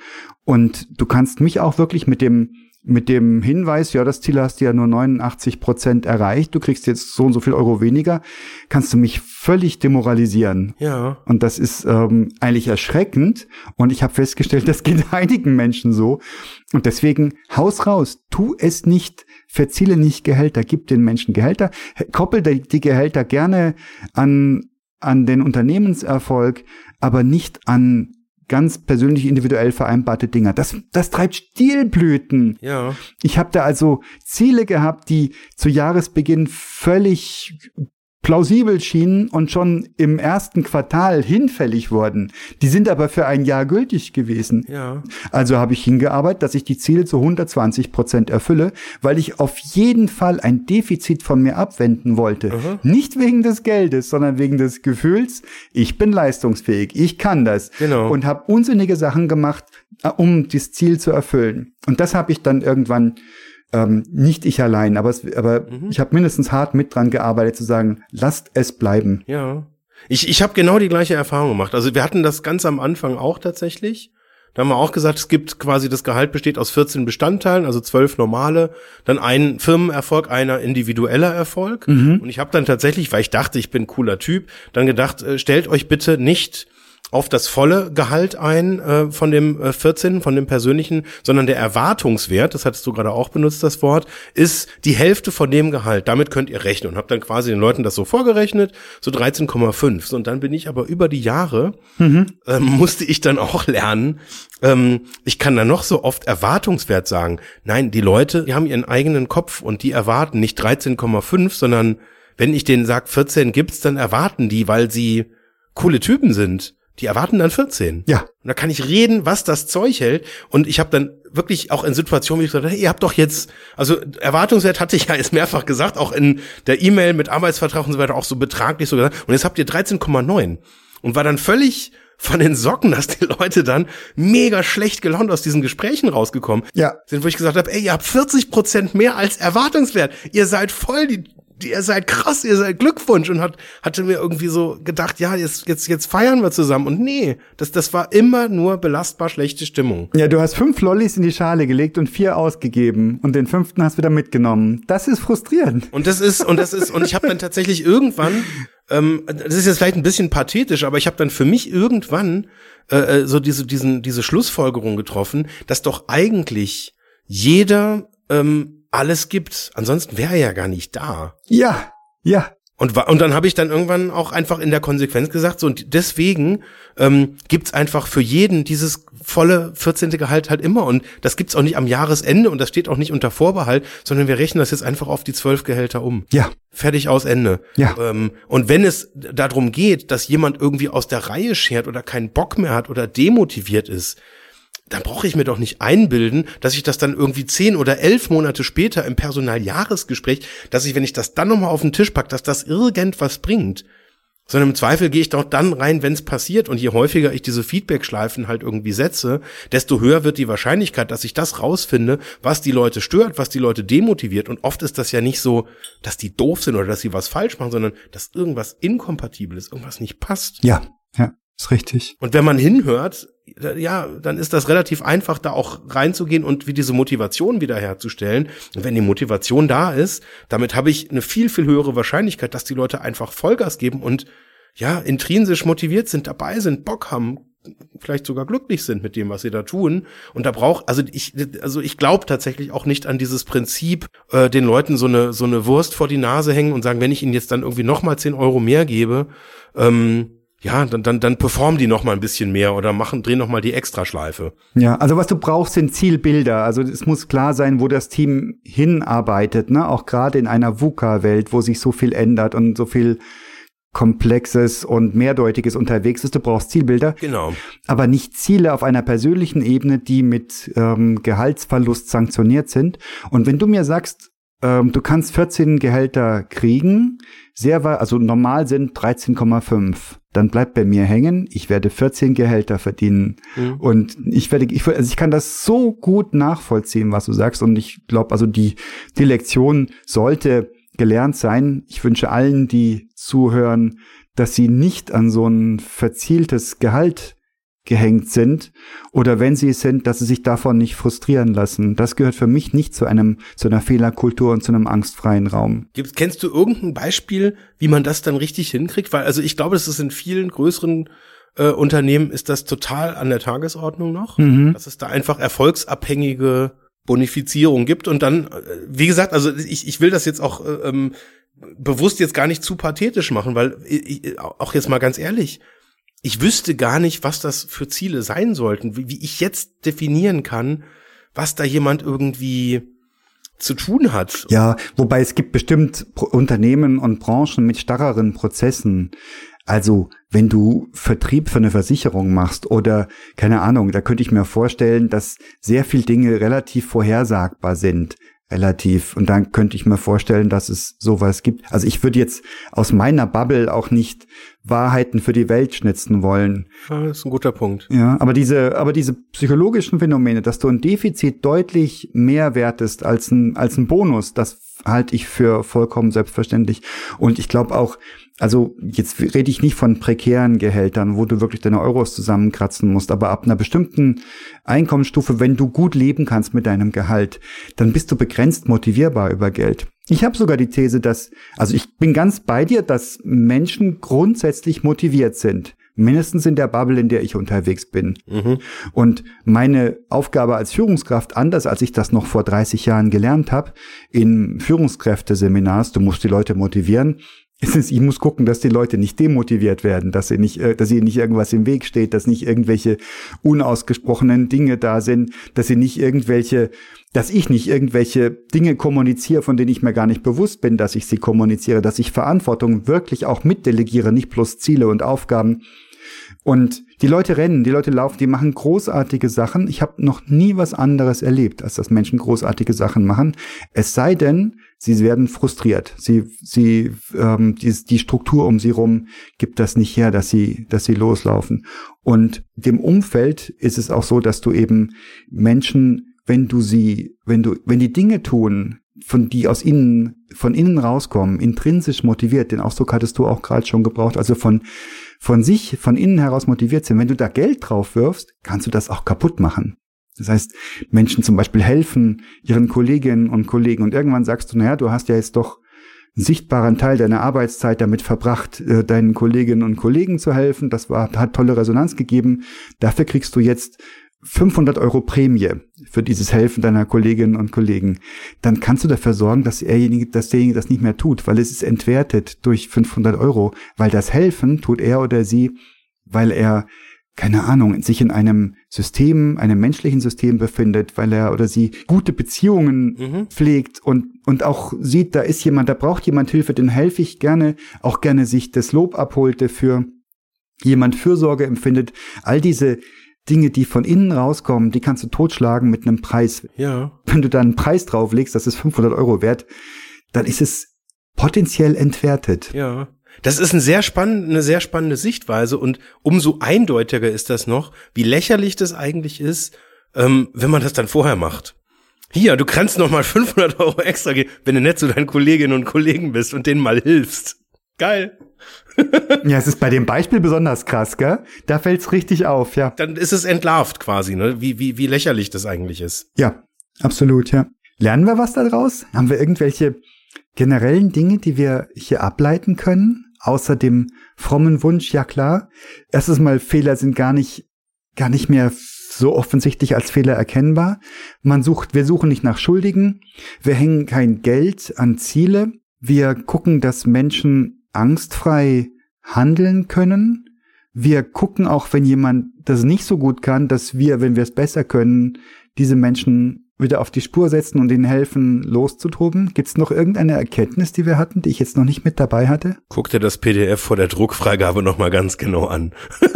Und du kannst mich auch wirklich mit dem mit dem Hinweis, ja, das Ziel hast du ja nur 89 Prozent erreicht, du kriegst jetzt so und so viel Euro weniger, kannst du mich völlig demoralisieren. Ja. Und das ist ähm, eigentlich erschreckend. Und ich habe festgestellt, das geht einigen Menschen so. Und deswegen, Haus raus, tu es nicht, verziele nicht Gehälter, gib den Menschen Gehälter, koppel die Gehälter gerne an, an den Unternehmenserfolg, aber nicht an ganz persönlich individuell vereinbarte Dinger. Das, das treibt Stilblüten. Ja. Ich habe da also Ziele gehabt, die zu Jahresbeginn völlig plausibel schienen und schon im ersten Quartal hinfällig wurden. Die sind aber für ein Jahr gültig gewesen. Ja. Also habe ich hingearbeitet, dass ich die Ziele zu 120 Prozent erfülle, weil ich auf jeden Fall ein Defizit von mir abwenden wollte. Aha. Nicht wegen des Geldes, sondern wegen des Gefühls, ich bin leistungsfähig, ich kann das. Genau. Und habe unsinnige Sachen gemacht, äh, um das Ziel zu erfüllen. Und das habe ich dann irgendwann ähm, nicht ich allein, aber, es, aber mhm. ich habe mindestens hart mit dran gearbeitet zu sagen, lasst es bleiben. Ja. Ich, ich habe genau die gleiche Erfahrung gemacht. Also wir hatten das ganz am Anfang auch tatsächlich. Da haben wir auch gesagt, es gibt quasi das Gehalt besteht aus 14 Bestandteilen, also zwölf normale, dann ein Firmenerfolg, einer individueller Erfolg. Mhm. Und ich habe dann tatsächlich, weil ich dachte, ich bin ein cooler Typ, dann gedacht, äh, stellt euch bitte nicht auf das volle Gehalt ein äh, von dem äh, 14, von dem persönlichen, sondern der Erwartungswert, das hattest du gerade auch benutzt, das Wort, ist die Hälfte von dem Gehalt. Damit könnt ihr rechnen und habt dann quasi den Leuten das so vorgerechnet, so 13,5. So, und dann bin ich aber über die Jahre, mhm. ähm, musste ich dann auch lernen, ähm, ich kann da noch so oft Erwartungswert sagen. Nein, die Leute, die haben ihren eigenen Kopf und die erwarten nicht 13,5, sondern wenn ich denen sag 14 gibt's, dann erwarten die, weil sie coole Typen sind die erwarten dann 14. Ja. Und da kann ich reden, was das Zeug hält. Und ich habe dann wirklich auch in Situationen, wie ich gesagt habe, ihr habt doch jetzt, also Erwartungswert hatte ich ja jetzt mehrfach gesagt, auch in der E-Mail mit Arbeitsvertrag und so weiter, auch so betraglich so gesagt. Und jetzt habt ihr 13,9. Und war dann völlig von den Socken, dass die Leute dann mega schlecht gelaunt aus diesen Gesprächen rausgekommen ja. sind, wo ich gesagt habe, ey, ihr habt 40 Prozent mehr als Erwartungswert. Ihr seid voll die ihr seid krass, ihr seid Glückwunsch und hat, hatte mir irgendwie so gedacht, ja, jetzt, jetzt, jetzt feiern wir zusammen. Und nee, das, das war immer nur belastbar schlechte Stimmung. Ja, du hast fünf Lollis in die Schale gelegt und vier ausgegeben und den fünften hast du wieder mitgenommen. Das ist frustrierend. Und das ist, und das ist, und ich habe dann tatsächlich irgendwann, ähm, das ist jetzt vielleicht ein bisschen pathetisch, aber ich habe dann für mich irgendwann äh, äh, so diese, diesen, diese Schlussfolgerung getroffen, dass doch eigentlich jeder ähm, alles gibt. Ansonsten wäre er ja gar nicht da. Ja, ja. Und, und dann habe ich dann irgendwann auch einfach in der Konsequenz gesagt, so und deswegen ähm, gibt's einfach für jeden dieses volle 14. Gehalt halt immer. Und das gibt's auch nicht am Jahresende und das steht auch nicht unter Vorbehalt, sondern wir rechnen das jetzt einfach auf die zwölf Gehälter um. Ja. Fertig aus Ende. Ja. Ähm, und wenn es darum geht, dass jemand irgendwie aus der Reihe schert oder keinen Bock mehr hat oder demotiviert ist, dann brauche ich mir doch nicht einbilden, dass ich das dann irgendwie zehn oder elf Monate später im Personaljahresgespräch, dass ich, wenn ich das dann nochmal auf den Tisch packe, dass das irgendwas bringt. Sondern im Zweifel gehe ich doch dann rein, wenn es passiert. Und je häufiger ich diese Feedback-Schleifen halt irgendwie setze, desto höher wird die Wahrscheinlichkeit, dass ich das rausfinde, was die Leute stört, was die Leute demotiviert. Und oft ist das ja nicht so, dass die doof sind oder dass sie was falsch machen, sondern dass irgendwas inkompatibel ist, irgendwas nicht passt. Ja, ja, ist richtig. Und wenn man hinhört, ja, dann ist das relativ einfach, da auch reinzugehen und wie diese Motivation wiederherzustellen. Und wenn die Motivation da ist, damit habe ich eine viel, viel höhere Wahrscheinlichkeit, dass die Leute einfach Vollgas geben und ja, intrinsisch motiviert sind, dabei sind, Bock haben, vielleicht sogar glücklich sind mit dem, was sie da tun. Und da braucht, also ich, also ich glaube tatsächlich auch nicht an dieses Prinzip, äh, den Leuten so eine so eine Wurst vor die Nase hängen und sagen, wenn ich ihnen jetzt dann irgendwie noch mal zehn Euro mehr gebe, ähm, ja, dann, dann, dann performen die noch mal ein bisschen mehr oder machen, drehen noch mal die Extraschleife. Ja, also was du brauchst, sind Zielbilder. Also es muss klar sein, wo das Team hinarbeitet, ne? Auch gerade in einer VUCA-Welt, wo sich so viel ändert und so viel Komplexes und Mehrdeutiges unterwegs ist. Du brauchst Zielbilder. Genau. Aber nicht Ziele auf einer persönlichen Ebene, die mit ähm, Gehaltsverlust sanktioniert sind. Und wenn du mir sagst, ähm, du kannst 14 Gehälter kriegen, sehr also normal sind 13,5 dann bleibt bei mir hängen, ich werde 14 Gehälter verdienen. Mhm. Und ich werde, ich, also ich kann das so gut nachvollziehen, was du sagst. Und ich glaube, also die, die Lektion sollte gelernt sein. Ich wünsche allen, die zuhören, dass sie nicht an so ein verzieltes Gehalt gehängt sind oder wenn sie es sind, dass sie sich davon nicht frustrieren lassen. Das gehört für mich nicht zu einem zu einer Fehlerkultur und zu einem angstfreien Raum. Gibst, kennst du irgendein Beispiel, wie man das dann richtig hinkriegt? Weil also ich glaube, das ist in vielen größeren äh, Unternehmen ist das total an der Tagesordnung noch, mhm. dass es da einfach erfolgsabhängige Bonifizierung gibt und dann, äh, wie gesagt, also ich, ich will das jetzt auch äh, ähm, bewusst jetzt gar nicht zu pathetisch machen, weil ich, auch jetzt mal ganz ehrlich, ich wüsste gar nicht, was das für Ziele sein sollten, wie, wie ich jetzt definieren kann, was da jemand irgendwie zu tun hat. Ja, wobei es gibt bestimmt Unternehmen und Branchen mit starreren Prozessen. Also, wenn du Vertrieb für eine Versicherung machst oder keine Ahnung, da könnte ich mir vorstellen, dass sehr viel Dinge relativ vorhersagbar sind relativ. Und dann könnte ich mir vorstellen, dass es sowas gibt. Also ich würde jetzt aus meiner Bubble auch nicht Wahrheiten für die Welt schnitzen wollen. Ja, das ist ein guter Punkt. Ja, aber diese, aber diese psychologischen Phänomene, dass du ein Defizit deutlich mehr wertest als ein, als ein Bonus, das halte ich für vollkommen selbstverständlich. Und ich glaube auch, also jetzt rede ich nicht von prekären Gehältern, wo du wirklich deine Euros zusammenkratzen musst, aber ab einer bestimmten Einkommensstufe, wenn du gut leben kannst mit deinem Gehalt, dann bist du begrenzt motivierbar über Geld. Ich habe sogar die These, dass, also ich bin ganz bei dir, dass Menschen grundsätzlich motiviert sind. Mindestens in der Bubble, in der ich unterwegs bin. Mhm. Und meine Aufgabe als Führungskraft, anders als ich das noch vor 30 Jahren gelernt habe, in Führungskräfteseminars, du musst die Leute motivieren, ist ich muss gucken, dass die Leute nicht demotiviert werden, dass sie nicht, äh, dass ihnen nicht irgendwas im Weg steht, dass nicht irgendwelche unausgesprochenen Dinge da sind, dass sie nicht irgendwelche, dass ich nicht irgendwelche Dinge kommuniziere, von denen ich mir gar nicht bewusst bin, dass ich sie kommuniziere, dass ich Verantwortung wirklich auch mitdelegiere, nicht bloß Ziele und Aufgaben. Und die Leute rennen, die Leute laufen, die machen großartige Sachen. Ich habe noch nie was anderes erlebt, als dass Menschen großartige Sachen machen. Es sei denn, sie werden frustriert. Sie, sie, ähm, die, die Struktur um sie rum gibt das nicht her, dass sie, dass sie loslaufen. Und dem Umfeld ist es auch so, dass du eben Menschen, wenn du sie, wenn du, wenn die Dinge tun, von die aus innen, von innen rauskommen, intrinsisch motiviert, den Ausdruck hattest du auch gerade schon gebraucht, also von, von sich, von innen heraus motiviert sind. Wenn du da Geld drauf wirfst, kannst du das auch kaputt machen. Das heißt, Menschen zum Beispiel helfen ihren Kolleginnen und Kollegen und irgendwann sagst du, naja, du hast ja jetzt doch einen sichtbaren Teil deiner Arbeitszeit damit verbracht, äh, deinen Kolleginnen und Kollegen zu helfen. Das war, hat tolle Resonanz gegeben. Dafür kriegst du jetzt 500 Euro Prämie für dieses Helfen deiner Kolleginnen und Kollegen. Dann kannst du dafür sorgen, dass derjenige, dass derjenige das nicht mehr tut, weil es ist entwertet durch 500 Euro, weil das Helfen tut er oder sie, weil er keine Ahnung, sich in einem System, einem menschlichen System befindet, weil er oder sie gute Beziehungen mhm. pflegt und, und auch sieht, da ist jemand, da braucht jemand Hilfe, den helfe ich gerne, auch gerne sich das Lob abholt dafür, jemand Fürsorge empfindet. All diese Dinge, die von innen rauskommen, die kannst du totschlagen mit einem Preis. Ja. Wenn du da einen Preis drauflegst, das ist 500 Euro wert, dann ist es potenziell entwertet. Ja. Das ist ein sehr spannend, eine sehr spannende Sichtweise und umso eindeutiger ist das noch, wie lächerlich das eigentlich ist, ähm, wenn man das dann vorher macht. Hier, du kannst noch mal 500 Euro extra geben, wenn du nett zu deinen Kolleginnen und Kollegen bist und denen mal hilfst. Geil. ja, es ist bei dem Beispiel besonders krass, gell? Da fällt's richtig auf, ja. Dann ist es entlarvt quasi, ne? Wie, wie, wie lächerlich das eigentlich ist. Ja, absolut, ja. Lernen wir was daraus? Haben wir irgendwelche generellen Dinge, die wir hier ableiten können? Außer dem frommen Wunsch, ja klar. Erstes Mal, Fehler sind gar nicht gar nicht mehr so offensichtlich als Fehler erkennbar. Man sucht, wir suchen nicht nach Schuldigen. Wir hängen kein Geld an Ziele. Wir gucken, dass Menschen angstfrei handeln können. Wir gucken auch, wenn jemand das nicht so gut kann, dass wir, wenn wir es besser können, diese Menschen wieder auf die Spur setzen und ihnen helfen, loszutoben? Gibt es noch irgendeine Erkenntnis, die wir hatten, die ich jetzt noch nicht mit dabei hatte? Guck dir das PDF vor der Druckfreigabe nochmal ganz genau an.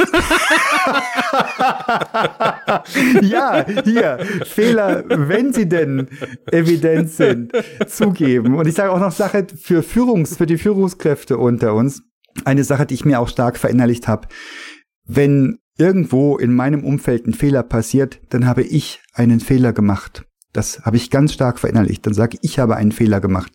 ja, hier, Fehler, wenn sie denn evident sind, zugeben. Und ich sage auch noch Sache für Führungs, für die Führungskräfte unter uns. Eine Sache, die ich mir auch stark verinnerlicht habe. Wenn irgendwo in meinem Umfeld ein Fehler passiert, dann habe ich einen Fehler gemacht. Das habe ich ganz stark verinnerlicht. Dann sage ich, ich habe einen Fehler gemacht.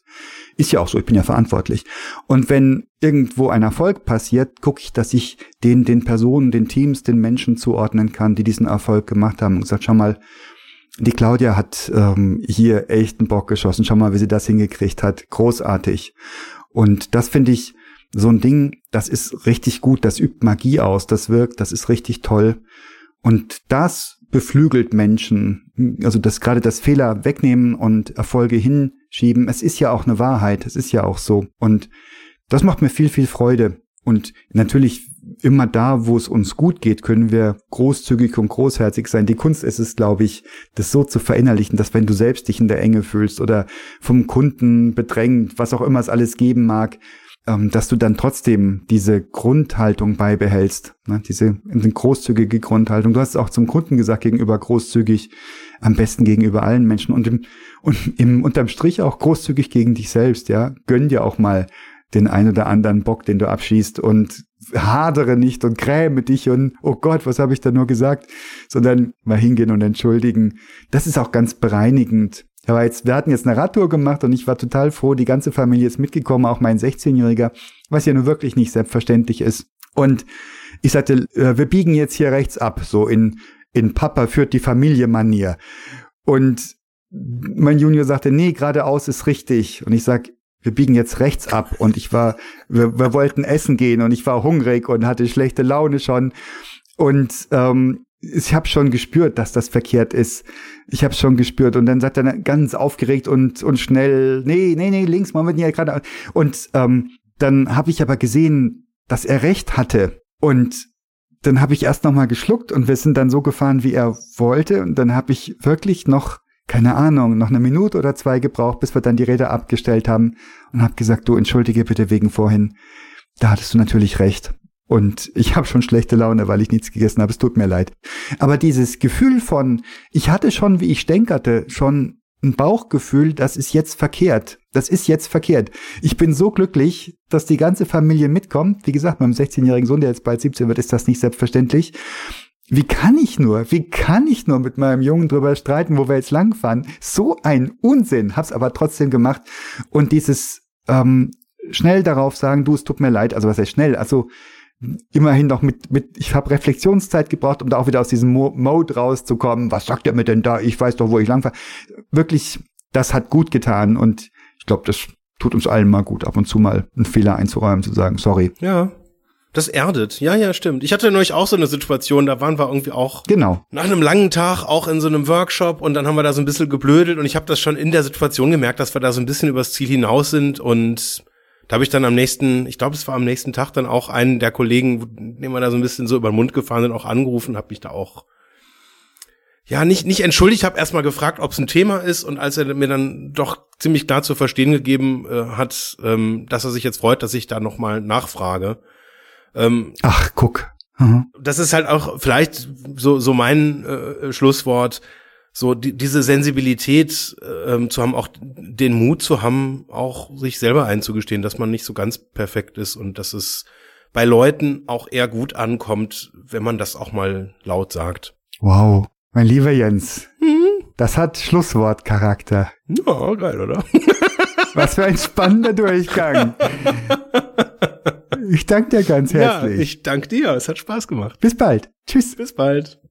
Ist ja auch so, ich bin ja verantwortlich. Und wenn irgendwo ein Erfolg passiert, gucke ich, dass ich den, den Personen, den Teams, den Menschen zuordnen kann, die diesen Erfolg gemacht haben. Und gesagt, schau mal, die Claudia hat ähm, hier echt einen Bock geschossen. Schau mal, wie sie das hingekriegt hat. Großartig. Und das finde ich so ein Ding, das ist richtig gut, das übt Magie aus, das wirkt, das ist richtig toll. Und das beflügelt Menschen. Also das gerade das Fehler wegnehmen und Erfolge hinschieben. Es ist ja auch eine Wahrheit. Es ist ja auch so. Und das macht mir viel, viel Freude. Und natürlich immer da, wo es uns gut geht, können wir großzügig und großherzig sein. Die Kunst ist es, glaube ich, das so zu verinnerlichen, dass wenn du selbst dich in der Enge fühlst oder vom Kunden bedrängt, was auch immer es alles geben mag, ähm, dass du dann trotzdem diese Grundhaltung beibehältst, ne? diese, großzügige Grundhaltung. Du hast es auch zum Kunden gesagt, gegenüber großzügig, am besten gegenüber allen Menschen und im, und im unterm Strich auch großzügig gegen dich selbst, ja. Gönn dir auch mal den ein oder anderen Bock, den du abschießt und hadere nicht und gräme dich und oh Gott, was habe ich da nur gesagt, sondern mal hingehen und entschuldigen. Das ist auch ganz bereinigend aber jetzt, wir hatten jetzt eine Radtour gemacht und ich war total froh, die ganze Familie ist mitgekommen, auch mein 16-Jähriger, was ja nur wirklich nicht selbstverständlich ist. Und ich sagte, äh, wir biegen jetzt hier rechts ab, so in, in Papa führt die Familie Manier. Und mein Junior sagte, nee, geradeaus ist richtig. Und ich sag, wir biegen jetzt rechts ab. Und ich war, wir, wir wollten essen gehen und ich war hungrig und hatte schlechte Laune schon. Und ähm, ich habe schon gespürt, dass das verkehrt ist. Ich habe schon gespürt und dann sagt er ganz aufgeregt und und schnell, nee, nee, nee, links, Moment, ja gerade. Und ähm, dann habe ich aber gesehen, dass er recht hatte und dann habe ich erst noch mal geschluckt und wir sind dann so gefahren, wie er wollte und dann habe ich wirklich noch keine Ahnung, noch eine Minute oder zwei gebraucht, bis wir dann die Räder abgestellt haben und habe gesagt, du entschuldige bitte wegen vorhin. Da hattest du natürlich recht. Und ich habe schon schlechte Laune, weil ich nichts gegessen habe. Es tut mir leid. Aber dieses Gefühl von, ich hatte schon, wie ich stänkerte, schon ein Bauchgefühl, das ist jetzt verkehrt. Das ist jetzt verkehrt. Ich bin so glücklich, dass die ganze Familie mitkommt. Wie gesagt, meinem 16-jährigen Sohn, der jetzt bald 17 wird, ist das nicht selbstverständlich. Wie kann ich nur, wie kann ich nur mit meinem Jungen drüber streiten, wo wir jetzt langfahren? So ein Unsinn. Hab's aber trotzdem gemacht. Und dieses ähm, schnell darauf sagen, du, es tut mir leid. Also was heißt schnell? Also immerhin noch mit, mit ich habe Reflexionszeit gebraucht, um da auch wieder aus diesem Mo Mode rauszukommen. Was sagt er mir denn da? Ich weiß doch, wo ich langfahre. Wirklich, das hat gut getan und ich glaube, das tut uns allen mal gut, ab und zu mal einen Fehler einzuräumen, zu sagen, sorry. Ja. Das erdet. Ja, ja, stimmt. Ich hatte neulich auch so eine Situation, da waren wir irgendwie auch genau. nach einem langen Tag auch in so einem Workshop und dann haben wir da so ein bisschen geblödelt und ich habe das schon in der Situation gemerkt, dass wir da so ein bisschen übers Ziel hinaus sind und da habe ich dann am nächsten, ich glaube, es war am nächsten Tag dann auch einen der Kollegen, den wir da so ein bisschen so über den Mund gefahren sind, auch angerufen, habe mich da auch ja nicht nicht entschuldigt, habe erstmal gefragt, ob es ein Thema ist und als er mir dann doch ziemlich klar zu verstehen gegeben äh, hat, ähm, dass er sich jetzt freut, dass ich da noch mal nachfrage. Ähm, Ach, guck. Mhm. Das ist halt auch vielleicht so so mein äh, Schlusswort so die, diese Sensibilität ähm, zu haben, auch den Mut zu haben, auch sich selber einzugestehen, dass man nicht so ganz perfekt ist und dass es bei Leuten auch eher gut ankommt, wenn man das auch mal laut sagt. Wow, mein lieber Jens, mhm. das hat Schlusswortcharakter. Ja, geil, oder? Was für ein spannender Durchgang. Ich danke dir ganz herzlich. Ja, ich danke dir. Es hat Spaß gemacht. Bis bald. Tschüss. Bis bald.